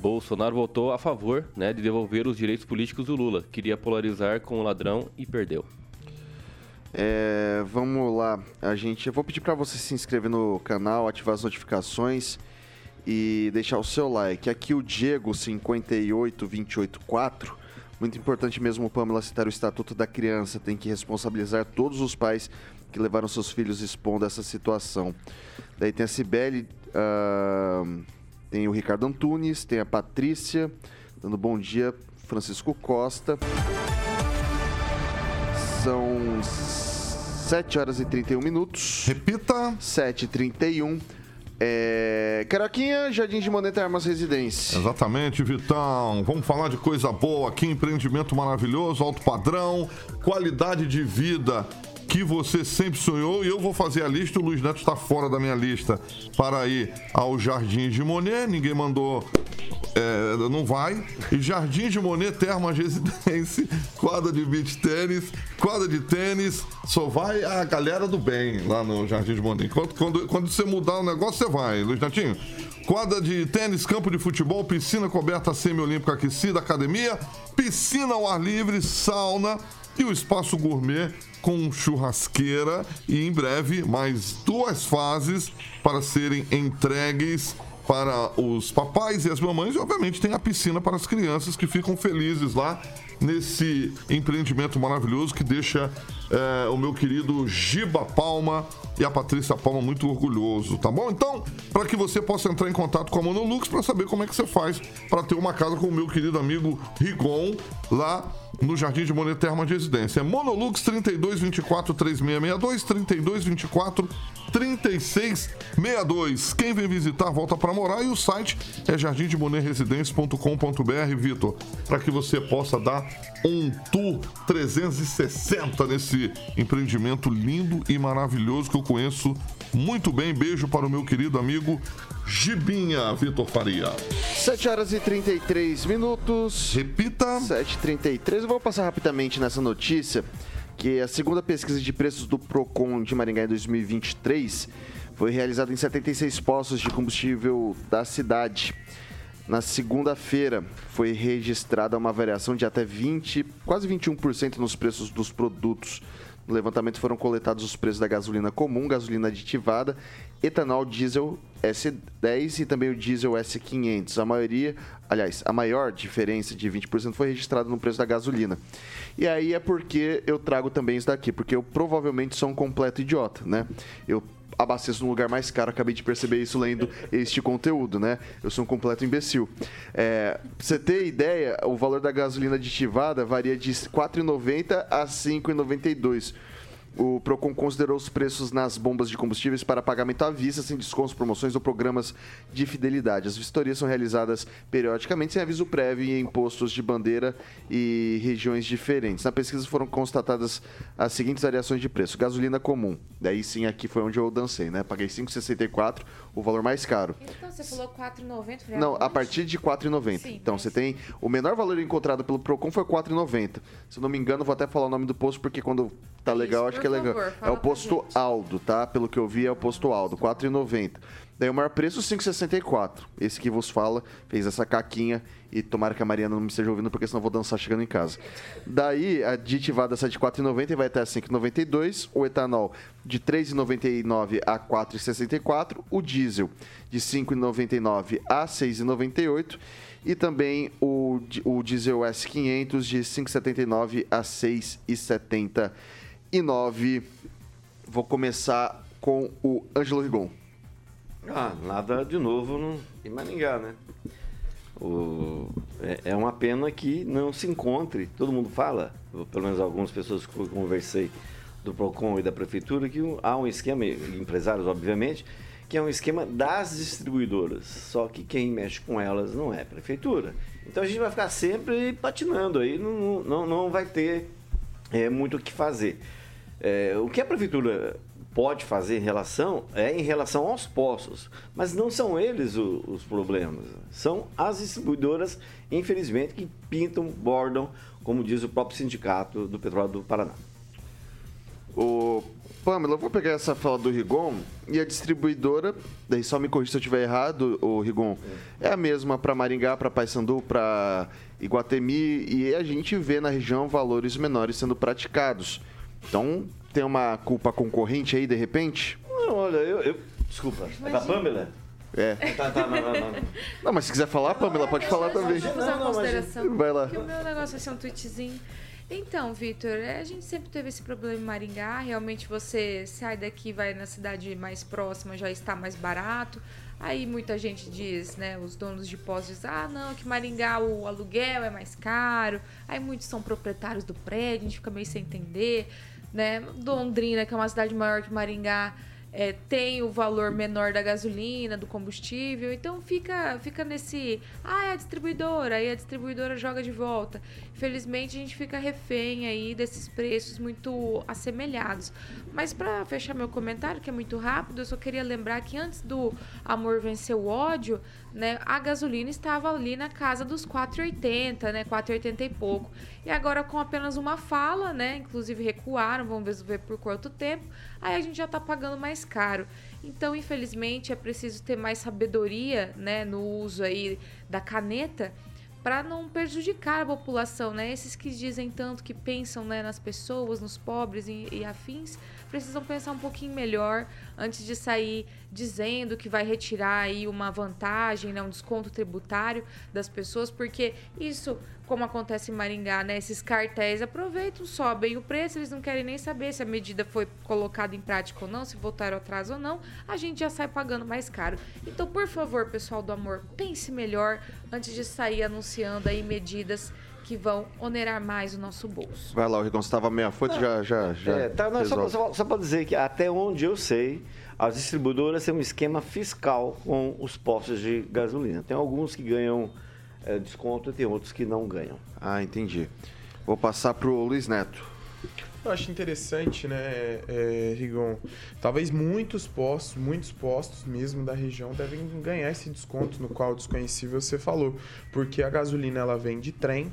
Bolsonaro votou a favor né, de devolver os direitos políticos do Lula. Queria polarizar com o ladrão e perdeu. É, vamos lá. A gente, eu vou pedir para você se inscrever no canal, ativar as notificações e deixar o seu like. Aqui o Diego 58284. Muito importante mesmo, Pamela, citar o Estatuto da Criança. Tem que responsabilizar todos os pais que levaram seus filhos expondo essa situação. Daí tem a Cibele, ah, tem o Ricardo Antunes, tem a Patrícia, dando bom dia, Francisco Costa. São 7 horas e 31 minutos. Repita. 7 e 31. É... Caroquinha, Jardim de Moneta Armas Residência. Exatamente, Vitão. Vamos falar de coisa boa aqui, empreendimento maravilhoso, alto padrão, qualidade de vida que você sempre sonhou. E eu vou fazer a lista, o Luiz Neto está fora da minha lista para ir ao Jardim de Monet. Ninguém mandou, é, não vai. E Jardim de Monet, Termas Residência, quadra de beach tênis, quadra de tênis. Só vai a galera do bem lá no Jardim de Monet. Quando, quando, quando você mudar o negócio, você vai, Luiz Netinho. Quadra de tênis, campo de futebol, piscina coberta semi-olímpica aquecida, academia, piscina ao ar livre, sauna e o espaço gourmet com churrasqueira e em breve mais duas fases para serem entregues para os papais e as mamães e obviamente tem a piscina para as crianças que ficam felizes lá nesse empreendimento maravilhoso que deixa eh, o meu querido Giba Palma e a Patrícia Palma muito orgulhoso, tá bom? Então, para que você possa entrar em contato com a Monolux para saber como é que você faz para ter uma casa com o meu querido amigo Rigon lá no Jardim de Monet Terma de Residência. É Monolux 3224 3662 3224 3662. Quem vem visitar volta para morar e o site é jardimdemonerresidência.com.br, Vitor, para que você possa dar um tour 360 nesse empreendimento lindo e maravilhoso que eu conheço muito bem. Beijo para o meu querido amigo Gibinha, Vitor Faria. 7 horas e 33 minutos. Repita. 7h33. Eu vou passar rapidamente nessa notícia que a segunda pesquisa de preços do Procon de Maringá em 2023 foi realizada em 76 postos de combustível da cidade. Na segunda-feira foi registrada uma variação de até 20, quase 21% nos preços dos produtos. No levantamento foram coletados os preços da gasolina comum, gasolina aditivada, etanol diesel S10 e também o diesel S500. A maioria, aliás, a maior diferença de 20% foi registrada no preço da gasolina. E aí é porque eu trago também isso daqui, porque eu provavelmente sou um completo idiota, né? Eu abasteço num lugar mais caro, acabei de perceber isso lendo este conteúdo, né? Eu sou um completo imbecil. É, pra você ter ideia, o valor da gasolina aditivada varia de R$ 4,90 a R$ 5,92. O Procon considerou os preços nas bombas de combustíveis para pagamento à vista, sem descontos, promoções ou programas de fidelidade. As vistorias são realizadas periodicamente, sem aviso prévio e em postos de bandeira e regiões diferentes. Na pesquisa foram constatadas as seguintes variações de preço. Gasolina comum, daí sim aqui foi onde eu dancei, né? Paguei 5,64, o valor mais caro. Então você falou 4,90? falei, Não, a partir de R$ 4,90. Sim, Então você tem. O menor valor encontrado pelo Procon foi R$ 4,90. Se eu não me engano, vou até falar o nome do posto, porque quando tá legal, acho por que é legal. favor, é o posto. Aldo, tá? Pelo que eu vi, é o posto Aldo, R$ 4,90. Daí o maior preço, R$ 5,64. Esse que vos fala, fez essa caquinha. E tomara que a Mariana não me esteja ouvindo, porque senão eu vou dançar chegando em casa. Daí, a aditivada sai de R$ 4,90 e vai até R$ 5,92. O etanol de R$ 3,99 a R$ 4,64. O diesel de R$ 5,99 a R$ 6,98. E também o, o diesel S500 de R$ 5,79 a R$ 6,79. Vou começar com o Ângelo Rigon. Ah, nada de novo no, em Maringá, né? O, é, é uma pena que não se encontre, todo mundo fala, pelo menos algumas pessoas que eu conversei do PROCON e da Prefeitura que há um esquema, empresários obviamente, que é um esquema das distribuidoras. Só que quem mexe com elas não é a Prefeitura. Então a gente vai ficar sempre patinando aí, não, não, não vai ter é, muito o que fazer. É, o que a Prefeitura pode fazer em relação é em relação aos postos, mas não são eles o, os problemas, são as distribuidoras, infelizmente, que pintam, bordam, como diz o próprio sindicato do Petróleo do Paraná. O Pamela, eu vou pegar essa fala do Rigon e a distribuidora, daí só me corrija se eu estiver errado, o Rigon, é a mesma para Maringá, para Paysandu, para Iguatemi e a gente vê na região valores menores sendo praticados. Então, tem uma culpa concorrente aí de repente? Não, olha, eu. eu desculpa, é da Pamela? É. Tá, tá, não, não, não. Não, mas se quiser falar, Pamela, pode falar também. Deixa eu fazer uma consideração. Vai lá. Que o meu negócio vai ser um tweetzinho. Então, Vitor, é, a gente sempre teve esse problema em Maringá. Realmente você sai daqui, vai na cidade mais próxima, já está mais barato. Aí muita gente diz, né, os donos de postos dizem, ah, não, que Maringá o aluguel é mais caro. Aí muitos são proprietários do prédio, a gente fica meio sem entender, né? Londrina, que é uma cidade maior que Maringá, é, tem o valor menor da gasolina, do combustível, então fica, fica nesse. Ah, é a distribuidora, aí a distribuidora joga de volta. Infelizmente a gente fica refém aí desses preços muito assemelhados. Mas para fechar meu comentário, que é muito rápido, eu só queria lembrar que antes do amor vencer o ódio, né, a gasolina estava ali na casa dos 4,80, né, 4,80 e pouco. E agora com apenas uma fala, né, inclusive recuaram, vamos ver por quanto tempo, aí a gente já está pagando mais caro. Então, infelizmente, é preciso ter mais sabedoria, né, no uso aí da caneta para não prejudicar a população, né? Esses que dizem tanto que pensam né, nas pessoas, nos pobres e, e afins, precisam pensar um pouquinho melhor antes de sair dizendo que vai retirar aí uma vantagem, né, um desconto tributário das pessoas, porque isso, como acontece em Maringá, né, esses cartéis aproveitam, sobem o preço, eles não querem nem saber se a medida foi colocada em prática ou não, se voltaram atrás ou não, a gente já sai pagando mais caro. Então, por favor, pessoal do amor, pense melhor antes de sair anunciando aí medidas que vão onerar mais o nosso bolso. Vai lá, o Rigon, você estava meia foto, já, já, já É, tá, não, só, só, só para dizer que até onde eu sei, as distribuidoras têm um esquema fiscal com os postos de gasolina. Tem alguns que ganham é, desconto e tem outros que não ganham. Ah, entendi. Vou passar pro Luiz Neto. Eu acho interessante, né, é, Rigon? Talvez muitos postos, muitos postos mesmo da região devem ganhar esse desconto no qual desconhecível você falou, porque a gasolina ela vem de trem,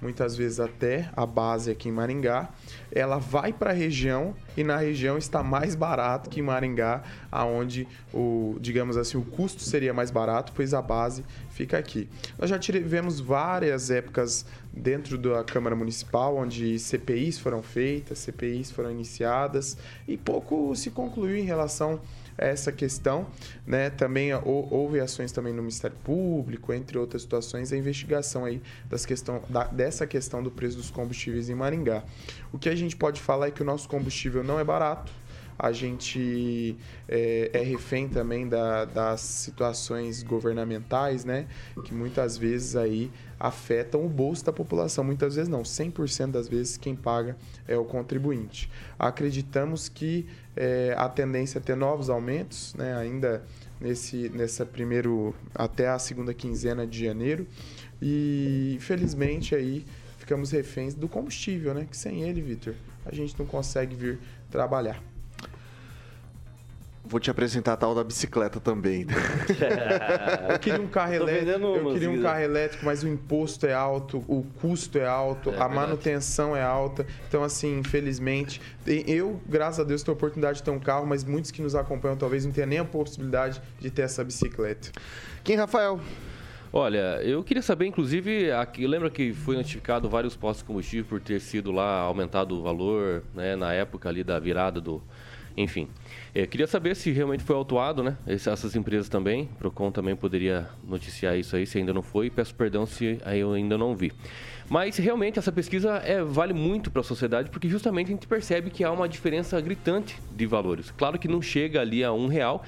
muitas vezes até a base aqui em Maringá, ela vai para a região e na região está mais barato que em Maringá, aonde o, digamos assim, o custo seria mais barato, pois a base fica aqui. Nós já tivemos várias épocas dentro da Câmara Municipal onde CPIs foram feitas, CPIs foram iniciadas e pouco se concluiu em relação a essa questão, né? Também hou- houve ações também no Ministério Público, entre outras situações, a investigação aí das questão, da- dessa questão do preço dos combustíveis em Maringá. O que a gente pode falar é que o nosso combustível não é barato, a gente é, é refém também da- das situações governamentais, né? Que muitas vezes aí afetam o bolso da população. Muitas vezes não, 100% das vezes quem paga é o contribuinte. Acreditamos que é, a tendência é ter novos aumentos, né? Ainda nesse nessa primeiro até a segunda quinzena de janeiro e infelizmente aí ficamos reféns do combustível, né? Que sem ele, Vitor, a gente não consegue vir trabalhar. Vou te apresentar a tal da bicicleta também. Eu queria um carro elétrico, eu queria um carro elétrico, mas o imposto é alto, o custo é alto, É a verdade. manutenção é alta. Então, assim, infelizmente, eu, graças a Deus, tenho a oportunidade de ter um carro, mas muitos que nos acompanham talvez não tenham nem a possibilidade de ter essa bicicleta. Quem, Rafael? Olha, eu queria saber, inclusive, aqui, lembra que foi notificado vários postos de combustível por ter sido lá aumentado o valor, né, na época ali da virada do. Enfim. Eu queria saber se realmente foi autuado, né? Essas empresas também. Procon também poderia noticiar isso aí, se ainda não foi. Peço perdão se aí eu ainda não vi. Mas realmente essa pesquisa é, vale muito para a sociedade, porque justamente a gente percebe que há uma diferença gritante de valores. Claro que não chega ali a um real,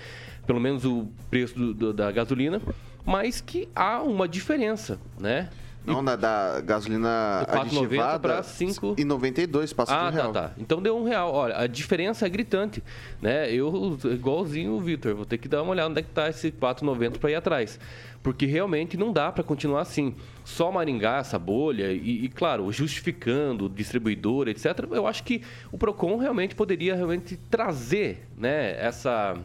pelo menos o preço do- do- da gasolina, mas que há uma diferença, né? Não, na da gasolina Do 4,90 aditivada. pra 5. E 92, passa Ah, um real. tá, tá. Então deu um real. Olha, a diferença é gritante, né? Eu, igualzinho o Vitor, vou ter que dar uma olhada onde é que tá esse 4,90 para ir atrás. Porque realmente não dá para continuar assim. Só Maringá, essa bolha, e, e, claro, justificando distribuidor, etc. Eu acho que o PROCON realmente poderia realmente trazer, né, essa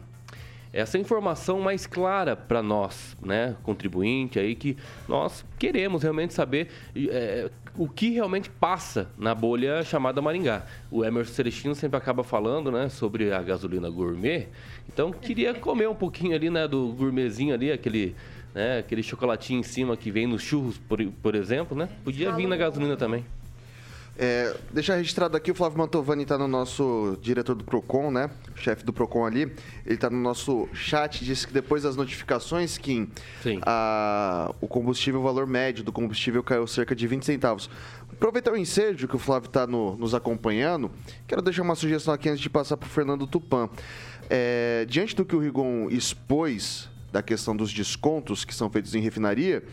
essa informação mais clara para nós, né, contribuinte aí, que nós queremos realmente saber é, o que realmente passa na bolha chamada Maringá. O Emerson Celestino sempre acaba falando, né, sobre a gasolina gourmet. Então, queria comer um pouquinho ali, né, do gourmetzinho ali, aquele, né, aquele chocolatinho em cima que vem nos churros, por, por exemplo, né? Podia vir na gasolina também. É, deixar registrado aqui, o Flávio Mantovani está no nosso diretor do PROCON, né? Chefe do PROCON ali. Ele está no nosso chat, disse que depois das notificações, Kim, a, o combustível, o valor médio do combustível caiu cerca de 20 centavos. Aproveitar o ensejo que o Flávio está no, nos acompanhando, quero deixar uma sugestão aqui antes de passar para o Fernando Tupan. É, diante do que o Rigon expôs da questão dos descontos que são feitos em refinaria,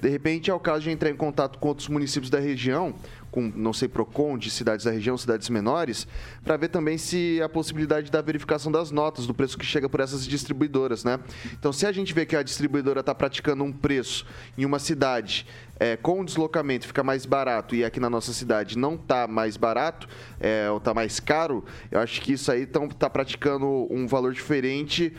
de repente é o caso de entrar em contato com outros municípios da região, com, não sei, PROCON, de cidades da região, cidades menores, para ver também se a possibilidade da verificação das notas, do preço que chega por essas distribuidoras, né? Então, se a gente vê que a distribuidora está praticando um preço em uma cidade é, com o deslocamento fica mais barato e aqui na nossa cidade não está mais barato, é, ou está mais caro, eu acho que isso aí está praticando um valor diferente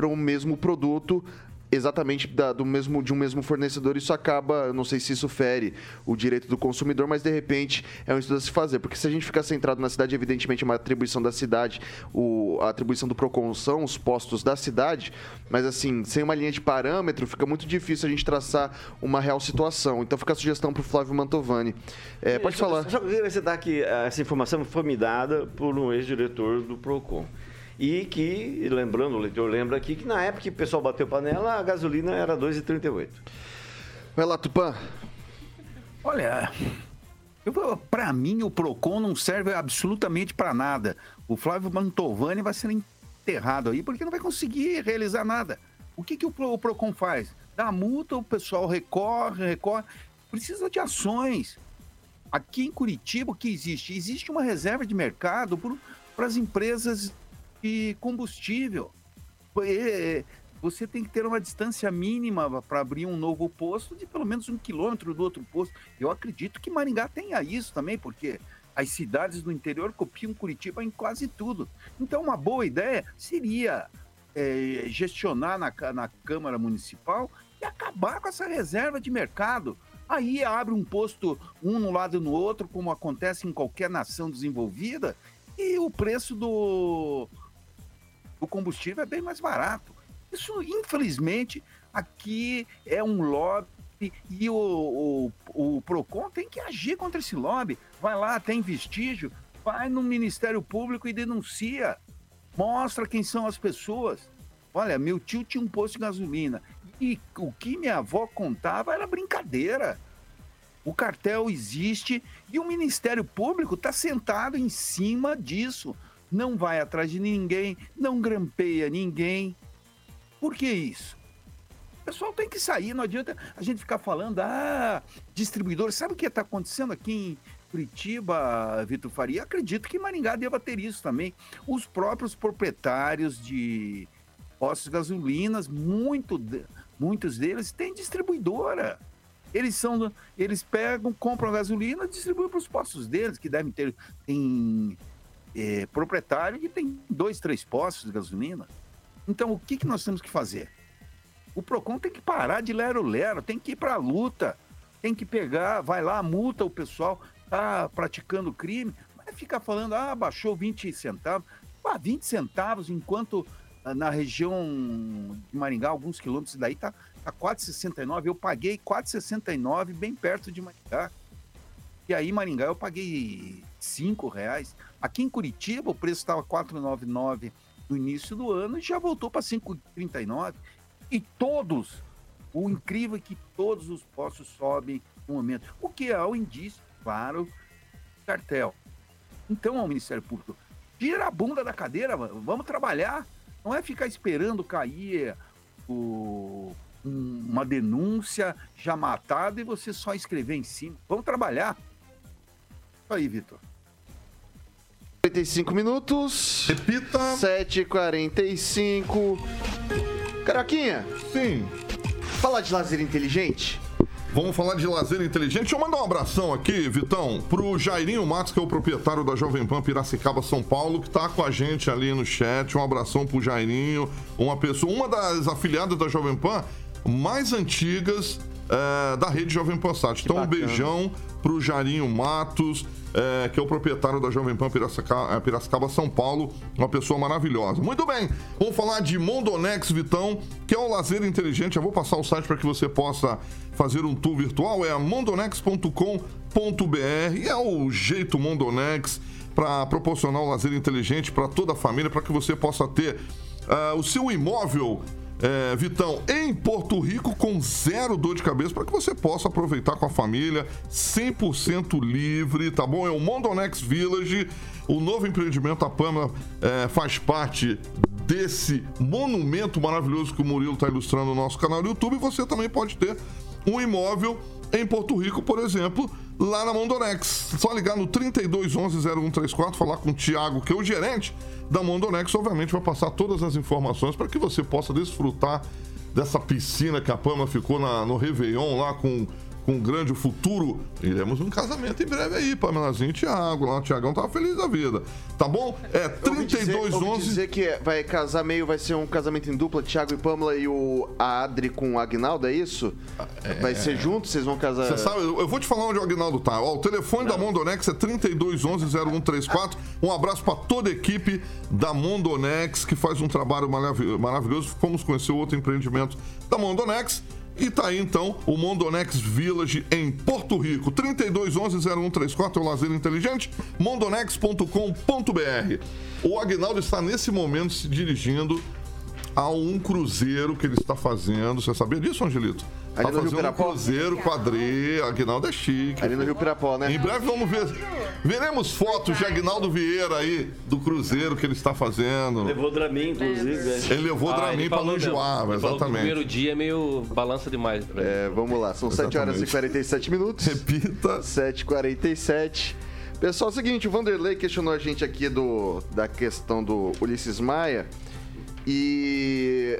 para o mesmo produto exatamente da, do mesmo, de um mesmo fornecedor, isso acaba, não sei se isso fere o direito do consumidor, mas de repente é um estudo a se fazer, porque se a gente ficar centrado na cidade, evidentemente é uma atribuição da cidade, o, a atribuição do PROCON são os postos da cidade, mas assim, sem uma linha de parâmetro, fica muito difícil a gente traçar uma real situação. Então fica a sugestão para o Flávio Mantovani. É, pode Só- falar. Só queria citar que eh, essa informação foi me dada por um ex-diretor do PROCON. E que, lembrando, o leitor lembra aqui, que na época que o pessoal bateu panela, a gasolina era 2,38. Vai lá, Tupã. Olha, para mim o Procon não serve absolutamente para nada. O Flávio Mantovani vai ser enterrado aí porque não vai conseguir realizar nada. O que, que o, o Procon faz? Dá multa, o pessoal recorre, recorre. Precisa de ações. Aqui em Curitiba, o que existe? Existe uma reserva de mercado para as empresas de combustível. É, Você tem que ter uma distância mínima para abrir um novo posto de pelo menos um quilômetro do outro posto. Eu acredito que Maringá tenha isso também, porque as cidades do interior copiam Curitiba em quase tudo. Então, uma boa ideia seria é, gestionar na, na Câmara Municipal e acabar com essa reserva de mercado. Aí abre um posto um no lado e no outro, como acontece em qualquer nação desenvolvida, e o preço do, do combustível é bem mais barato. Isso, infelizmente, aqui é um lobby e o, o, o PROCON tem que agir contra esse lobby. Vai lá, tem vestígio, vai no Ministério Público e denuncia. Mostra quem são as pessoas. Olha, meu tio tinha um posto de gasolina. E o que minha avó contava era brincadeira. O cartel existe e o Ministério Público está sentado em cima disso. Não vai atrás de ninguém, não grampeia ninguém. Por que isso? O pessoal tem que sair, não adianta a gente ficar falando, ah, distribuidor. Sabe o que está acontecendo aqui em Curitiba, Vitor Faria? Acredito que Maringá deva ter isso também. Os próprios proprietários de postos de gasolinas, muito, muitos deles têm distribuidora. Eles são, eles pegam, compram gasolina, distribuem para os postos deles, que devem ter tem é, proprietário que tem dois, três postos de gasolina. Então, o que, que nós temos que fazer? O PROCON tem que parar de lero-lero, tem que ir para a luta, tem que pegar, vai lá, multa o pessoal, tá praticando crime, mas ficar falando, ah, baixou 20 centavos. Ah, 20 centavos, enquanto ah, na região de Maringá, alguns quilômetros daí, tá, tá 4,69. Eu paguei 4,69 bem perto de Maringá. E aí, Maringá, eu paguei 5 reais. Aqui em Curitiba, o preço estava 4,99 no início do ano e já voltou para 5,39. E todos, o incrível é que todos os postos sobem no momento. O que é o indício, claro, cartel. Então, ao Ministério Público, tira a bunda da cadeira, vamos trabalhar. Não é ficar esperando cair o- um- uma denúncia já matada e você só escrever em cima. Vamos trabalhar. Isso aí, Vitor. 45 minutos. Repita. 7h45. Caroquinha. Sim. Falar de lazer inteligente? Vamos falar de lazer inteligente. Deixa eu mandar um abração aqui, Vitão, pro Jairinho Matos, que é o proprietário da Jovem Pan Piracicaba, São Paulo, que tá com a gente ali no chat. Um abração pro Jairinho, uma pessoa, uma das afiliadas da Jovem Pan mais antigas é, da rede Jovem Pan Sat. Então, um beijão pro Jairinho Matos, é, que é o proprietário da Jovem Pan Piracicaba, é, Piracicaba, São Paulo, uma pessoa maravilhosa. Muito bem, vamos falar de Mondonex Vitão, que é um lazer inteligente. Eu vou passar o site para que você possa fazer um tour virtual, é mondonex.com.br e é o jeito Mondonex para proporcionar um lazer inteligente para toda a família, para que você possa ter uh, o seu imóvel é, Vitão, em Porto Rico com zero dor de cabeça para que você possa aproveitar com a família, 100% livre, tá bom? É o Mondonex Village, o novo empreendimento, a Pama é, faz parte desse monumento maravilhoso que o Murilo está ilustrando no nosso canal do YouTube. Você também pode ter um imóvel em Porto Rico, por exemplo, lá na Mondonex. Só ligar no 3211-0134, falar com o Tiago, que é o gerente da Mondonex, obviamente vai passar todas as informações para que você possa desfrutar dessa piscina que a Pama ficou na, no Réveillon lá com com um grande futuro. Iremos num casamento em breve aí, Pamelazinho e Thiago. Lá o Thiagão tava feliz da vida. Tá bom? É 32 11 dizer que vai casar meio, vai ser um casamento em dupla, Thiago e Pamela e o Adri com o Agnaldo, é isso? É... Vai ser junto? Vocês vão casar? Você sabe, eu vou te falar onde o Agnaldo tá. Ó, o telefone Não. da Mondonex é 3211-0134. Um abraço para toda a equipe da Mondonex, que faz um trabalho maravilhoso. Fomos conhecer outro empreendimento da Mondonex. E tá aí então o Mondonex Village em Porto Rico. 3211-0134 é o lazer inteligente. mondonex.com.br. O Agnaldo está nesse momento se dirigindo a um cruzeiro que ele está fazendo. Você sabia disso, Angelito? Ali tá no Rio Pirapó? Um cruzeiro, quadrilha, Agnaldo é chique. Ali no Rio Pirapó, né? Em breve vamos ver. Veremos fotos de Agnaldo Vieira aí, do cruzeiro que ele está fazendo. Levou Dramin, inclusive. Né? Ele levou ah, Dramin para não enjoar, exatamente. O primeiro dia é meio balança demais. Pra é, vamos lá. São exatamente. 7 horas e 47 minutos. Repita. 7h47. Pessoal, é o seguinte, o Vanderlei questionou a gente aqui do, da questão do Ulisses Maia. E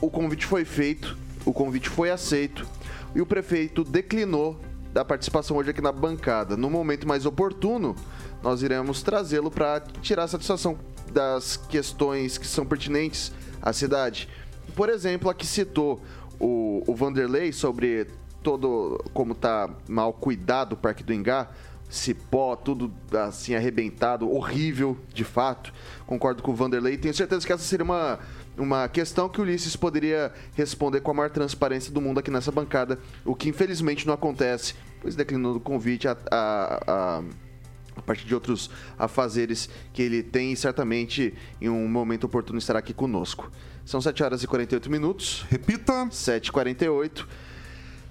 o convite foi feito, o convite foi aceito e o prefeito declinou da participação hoje aqui na bancada. No momento mais oportuno, nós iremos trazê-lo para tirar satisfação das questões que são pertinentes à cidade. Por exemplo, aqui citou o, o Vanderlei sobre todo como está mal cuidado o Parque do Ingá cipó, tudo assim arrebentado, horrível, de fato. Concordo com o Vanderlei. Tenho certeza que essa seria uma, uma questão que o Ulisses poderia responder com a maior transparência do mundo aqui nessa bancada, o que infelizmente não acontece, pois declinou o convite a, a, a a partir de outros afazeres que ele tem e certamente em um momento oportuno estará aqui conosco. São 7 horas e 48 minutos. Repita. 7h48.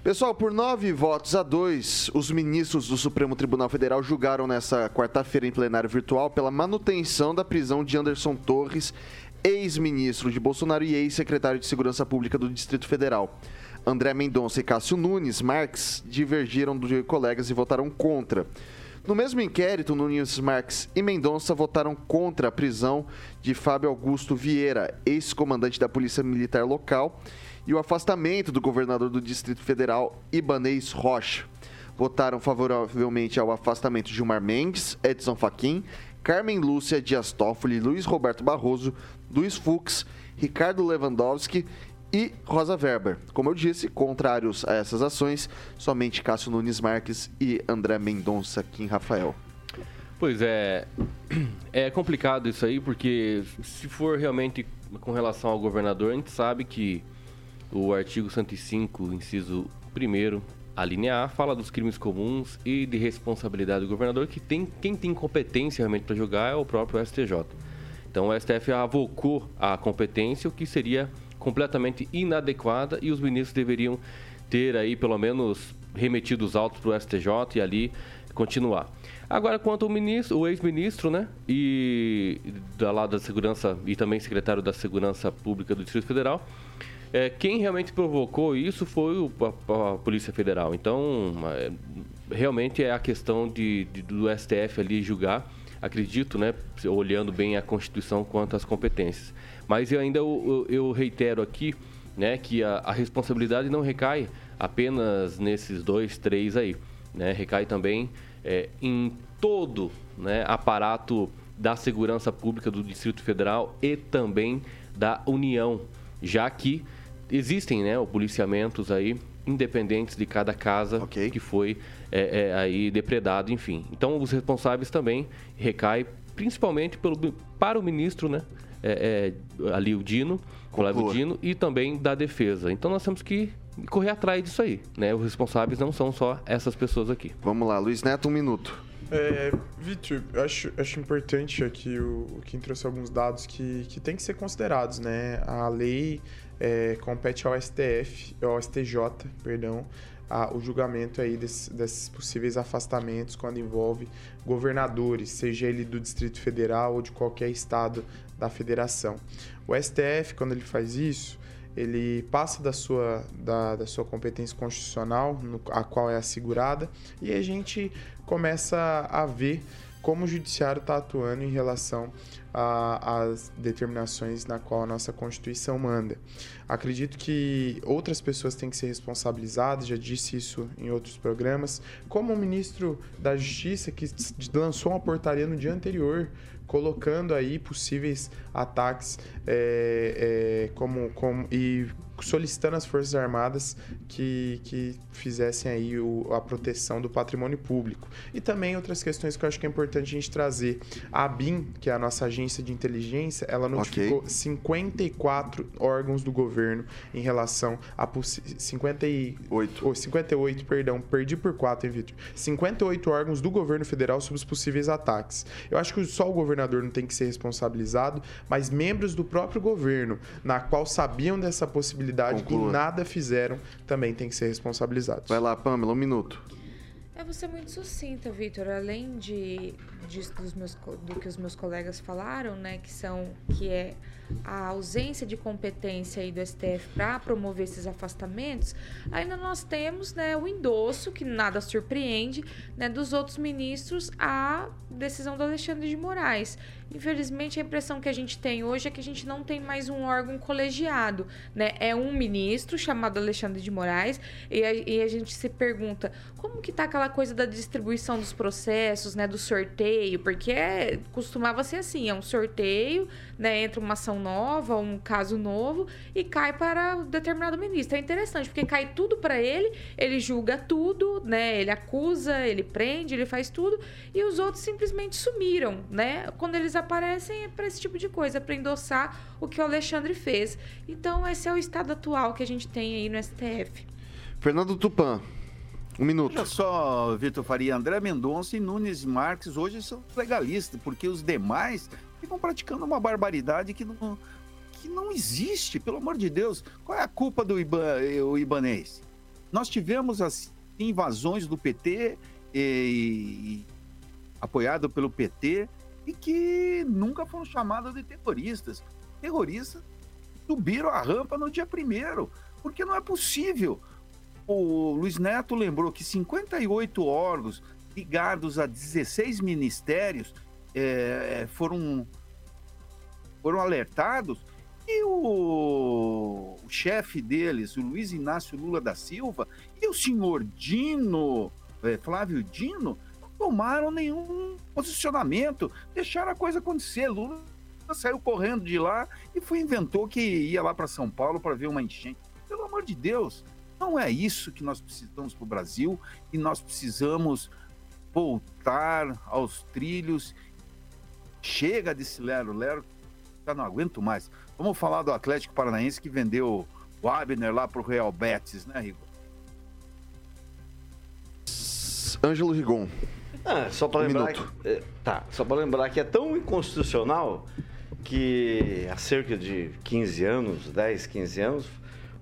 Pessoal, por nove votos a dois, os ministros do Supremo Tribunal Federal julgaram nessa quarta-feira em plenário virtual pela manutenção da prisão de Anderson Torres, ex-ministro de Bolsonaro e ex-secretário de Segurança Pública do Distrito Federal. André Mendonça e Cássio Nunes Marques divergiram de colegas e votaram contra. No mesmo inquérito, Nunes Marques e Mendonça votaram contra a prisão de Fábio Augusto Vieira, ex-comandante da Polícia Militar Local e o afastamento do governador do Distrito Federal, Ibanez Rocha. Votaram favoravelmente ao afastamento de Gilmar Mendes, Edson Fachin, Carmen Lúcia Dias Toffoli, Luiz Roberto Barroso, Luiz Fux, Ricardo Lewandowski e Rosa Weber. Como eu disse, contrários a essas ações, somente Cássio Nunes Marques e André Mendonça Kim Rafael. Pois é, é complicado isso aí, porque se for realmente com relação ao governador, a gente sabe que o artigo 105, inciso 1 a linha A, fala dos crimes comuns e de responsabilidade do governador, que tem, quem tem competência realmente para julgar é o próprio STJ. Então o STF avocou a competência, o que seria completamente inadequada e os ministros deveriam ter aí pelo menos remetido os autos para o STJ e ali continuar. Agora, quanto ao ministro, o ex-ministro, né, e da lá da segurança e também secretário da Segurança Pública do Distrito Federal, é, quem realmente provocou isso foi o, a, a Polícia Federal. Então, é, realmente é a questão de, de, do STF ali julgar. Acredito, né, olhando bem a Constituição quanto às competências. Mas eu ainda eu, eu reitero aqui, né, que a, a responsabilidade não recai apenas nesses dois, três aí, né? Recai também é, em todo, né, aparato da segurança pública do Distrito Federal e também da União, já que existem, né, policiamentos aí independentes de cada casa okay. que foi é, é, aí depredado, enfim. Então, os responsáveis também recai principalmente pelo, para o ministro, né, é, é ali o Dino, o Dino, e também da defesa. Então, nós temos que correr atrás disso aí, né? Os responsáveis não são só essas pessoas aqui. Vamos lá, Luiz Neto, um minuto. É, Vitor, eu acho, acho importante aqui o, o Kim trouxe alguns dados que, que tem que ser considerados, né? A lei é, compete ao STF, ao STJ, perdão, a, o julgamento aí desse, desses possíveis afastamentos quando envolve governadores, seja ele do Distrito Federal ou de qualquer estado da federação. O STF, quando ele faz isso, ele passa da sua, da, da sua competência constitucional, no, a qual é assegurada, e a gente começa a ver como o judiciário está atuando em relação às determinações na qual a nossa Constituição manda. Acredito que outras pessoas têm que ser responsabilizadas, já disse isso em outros programas, como o ministro da Justiça que lançou uma portaria no dia anterior colocando aí possíveis ataques é, é, como, como, e solicitando às Forças Armadas que, que fizessem aí o, a proteção do patrimônio público. E também outras questões que eu acho que é importante a gente trazer. A ABIN, que é a nossa agência de inteligência, ela notificou okay. 54 órgãos do governo em relação a 58, ou 58, perdão, perdi por 4, hein, Vitor? 58 órgãos do governo federal sobre os possíveis ataques. Eu acho que só o governador não tem que ser responsabilizado, mas membros do próprio governo, na qual sabiam dessa possibilidade responsabilidade Conclua. e nada fizeram, também tem que ser responsabilizados. Vai lá, Pamela, um minuto. É você muito sucinta, Vitor. Além de, de dos meus, do que os meus colegas falaram, né, que são que é a ausência de competência aí do STF para promover esses afastamentos, ainda nós temos né, o endosso, que nada surpreende, né, dos outros ministros à decisão do Alexandre de Moraes. Infelizmente, a impressão que a gente tem hoje é que a gente não tem mais um órgão colegiado. Né? É um ministro chamado Alexandre de Moraes e a, e a gente se pergunta como que está aquela coisa da distribuição dos processos, né, do sorteio, porque é, costumava ser assim, é um sorteio, né, entra uma ação nova, um caso novo e cai para determinado ministro. É interessante, porque cai tudo para ele, ele julga tudo, né? Ele acusa, ele prende, ele faz tudo e os outros simplesmente sumiram, né? Quando eles aparecem é para esse tipo de coisa, para endossar o que o Alexandre fez. Então, esse é o estado atual que a gente tem aí no STF. Fernando Tupan, um minuto. Olha só, Vitor Faria, André Mendonça e Nunes Marques hoje são legalistas, porque os demais ficam praticando uma barbaridade que não, que não existe, pelo amor de Deus. Qual é a culpa do Iban, o ibanês? Nós tivemos as invasões do PT e, e, apoiado pelo PT e que nunca foram chamados de terroristas. Terroristas subiram a rampa no dia primeiro, porque não é possível. O Luiz Neto lembrou que 58 órgãos ligados a 16 ministérios é, foram, foram alertados e o, o chefe deles, o Luiz Inácio Lula da Silva, e o senhor Dino, é, Flávio Dino, não tomaram nenhum posicionamento, deixaram a coisa acontecer. Lula saiu correndo de lá e foi inventou que ia lá para São Paulo para ver uma enchente. Pelo amor de Deus, não é isso que nós precisamos para o Brasil e nós precisamos voltar aos trilhos Chega desse lero-lero, já não aguento mais. Vamos falar do Atlético Paranaense que vendeu o Abner lá pro Real Betis, né, Rigo? Ângelo Rigon. Ah, só para um lembrar, que, é, tá, só para lembrar que é tão inconstitucional que há cerca de 15 anos, 10, 15 anos,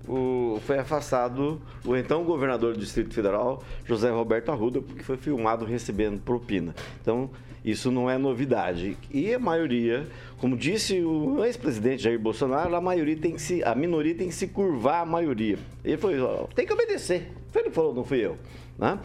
o- foi afastado o então governador do Distrito Federal, José Roberto Arruda, porque foi filmado recebendo propina. Então, isso não é novidade. E a maioria, como disse o ex-presidente Jair Bolsonaro, a maioria tem que se, a minoria tem que se curvar à maioria. Ele foi, tem que obedecer. Ele falou, não fui eu. Né?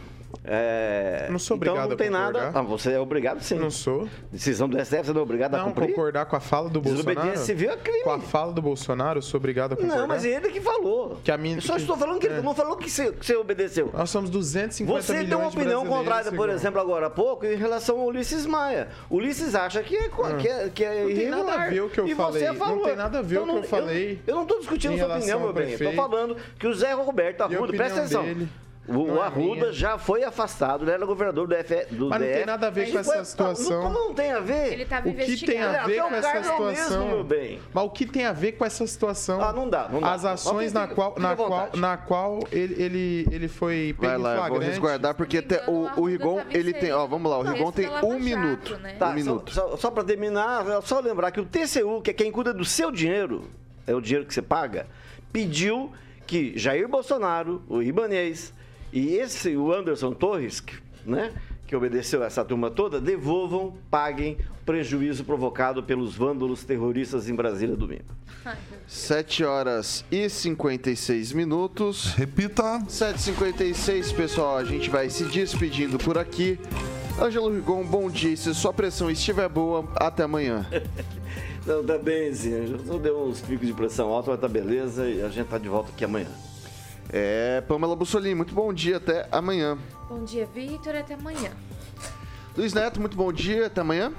É, Não sou então obrigado não a tem nada. concordar. Ah, você é obrigado sim. Não sou. Decisão do STF, você não é obrigado a Não cumprir? concordar com a fala do Bolsonaro. Desobediência civil é crime. Com a fala do Bolsonaro, eu sou obrigado a concordar. Não, mas ele que falou. Que a minha, Eu só que- estou falando que é. ele não falou que você, que você obedeceu. Nós somos 250 Você milhões tem uma opinião contrária, por exemplo, agora há pouco, em relação ao Ulisses Maia. O Ulisses acha que é, co- que é, que é Não tem nada irregular. a ver o que eu e falei. Você Não tem nada a ver o que eu não- falei Eu, não estou discutindo sua opinião, meu bem. Estou falando que o Zé Roberto a Arruda, presta atenção. dele O, não é Arruda minha. já foi afastado, ele era governador do, F, do Mas não DF. tem nada a ver com essa situação. Como não tem a ver? Ele estava O que tem a ver Até com essa é mesmo, situação? bem. Mas o que tem a ver com essa situação? Ah, não dá, não dá. As ações na qual, na qual, na qual ele, ele, ele foi pego Vai lá, vou resguardar porque engano, o, o Rigon, tava ele tem, ó, vamos lá, o inserido Rigon tem um minuto. Né? Tá, um minuto. Só, só, para terminar, é só lembrar que o TCU, que é quem cuida do seu dinheiro, é o dinheiro que você paga, pediu que Jair Bolsonaro, o Ibanez e esse, o Anderson Torres, que, né, que obedeceu essa turma toda, devolvam, paguem o prejuízo provocado pelos vândalos terroristas em Brasília domingo. 7 horas e 56 minutos. Repita. 7h56, pessoal, a gente vai se despedindo por aqui. Ângelo Rigon, bom dia. Se sua pressão estiver boa, até amanhã. Não, tá bem, sim. Só deu uns picos de pressão alta, mas tá beleza e a gente tá de volta aqui amanhã. É, Pamela Bussolini, muito bom dia, até amanhã. Bom dia, Vitor. Até amanhã. Luiz Neto, muito bom dia, até amanhã.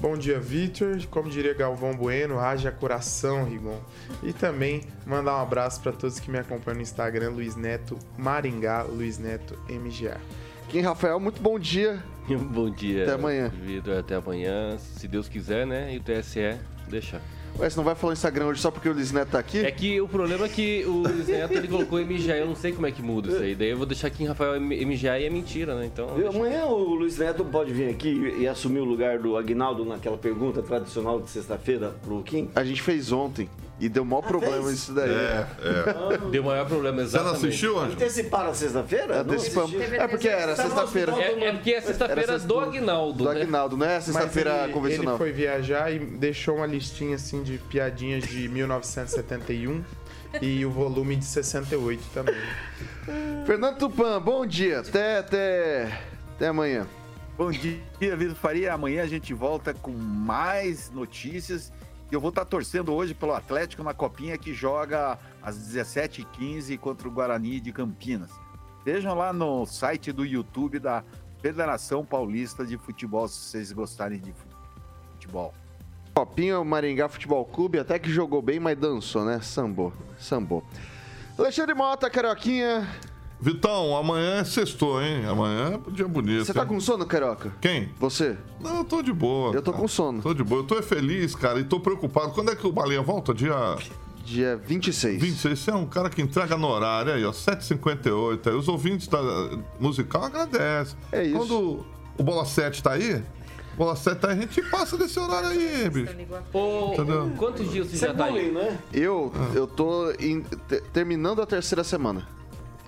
Bom dia, Vitor. Como diria Galvão Bueno, haja coração, Rigon. E também mandar um abraço para todos que me acompanham no Instagram, Luiz Neto Maringá, Luiz Neto MGA. Kim Rafael, muito bom dia. Bom dia. Até amanhã. Vitor, até amanhã. Se Deus quiser, né? E o TSE deixar. Ué, você não vai falar Instagram hoje só porque o Luiz Neto tá aqui? É que o problema é que o Luiz Neto ele colocou MGA, eu não sei como é que muda isso aí. Daí eu vou deixar aqui em Rafael MGA e é mentira, né? Então. Amanhã o Luiz Neto pode vir aqui e assumir o lugar do Aguinaldo naquela pergunta tradicional de sexta-feira pro Kim? A gente fez ontem e deu maior problema fez? isso daí. É, é. Deu maior problema, Você não exatamente. assistiu, Ângelo? Anteciparam a sexta-feira? Antecipamos. É porque era sexta-feira. É, é porque é sexta-feira do Aguinaldo, Do né? Aguinaldo, não é sexta-feira convencional. ele foi viajar e deixou uma listinha assim de piadinhas de 1971 e o volume de 68 também. Fernando Tupan, bom dia. Até, até, até amanhã. Bom dia, Vitor Faria. Amanhã a gente volta com mais notícias. E eu vou estar torcendo hoje pelo Atlético na Copinha que joga às 17h15 contra o Guarani de Campinas. Vejam lá no site do YouTube da Federação Paulista de Futebol, se vocês gostarem de futebol. Copinha, o Maringá Futebol Clube, até que jogou bem, mas dançou, né? Sambou, sambou. Alexandre Mota, Carioquinha. Vitão, amanhã é sextou, hein? Amanhã é um dia bonito. Você tá hein? com sono, Carioca? Quem? Você? Não, eu tô de boa. Eu tô cara. com sono. Tô de boa. Eu tô feliz, cara, e tô preocupado. Quando é que o Baleia volta? Dia Dia 26. 26. Você é um cara que entrega no horário aí, ó. 7h58. Aí os ouvintes da musical agradecem. É isso. Quando o Bola 7 tá aí, Bola 7 tá a gente passa desse horário aí, bicho. Ô, Entendeu? quantos dias você Você é já tá aí? não é? Eu, eu tô em- te- terminando a terceira semana.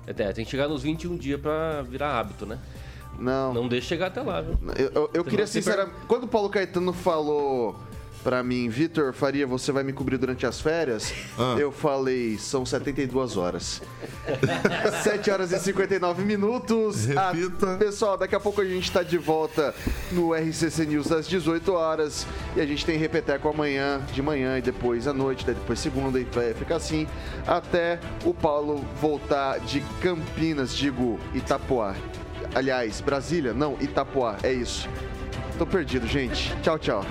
É, tem que chegar nos 21 dias pra virar hábito, né? Não. Não deixa chegar até lá, viu? Eu, eu- eu queria sinceramente. Quando o Paulo Caetano falou pra mim, Vitor Faria, você vai me cobrir durante as férias, Ah. eu falei, são 72 horas. 7 horas e 59 minutos. Repita. Ah, pessoal, daqui a pouco a gente tá de volta no RCC News às 18 horas. E a gente tem repeteco amanhã, de manhã e depois à noite, depois segunda, e vai ficar assim até o Paulo voltar de Campinas, digo Itapoá. Aliás, Brasília? Não, Itapoá, é isso. Tô perdido, gente. Tchau, tchau.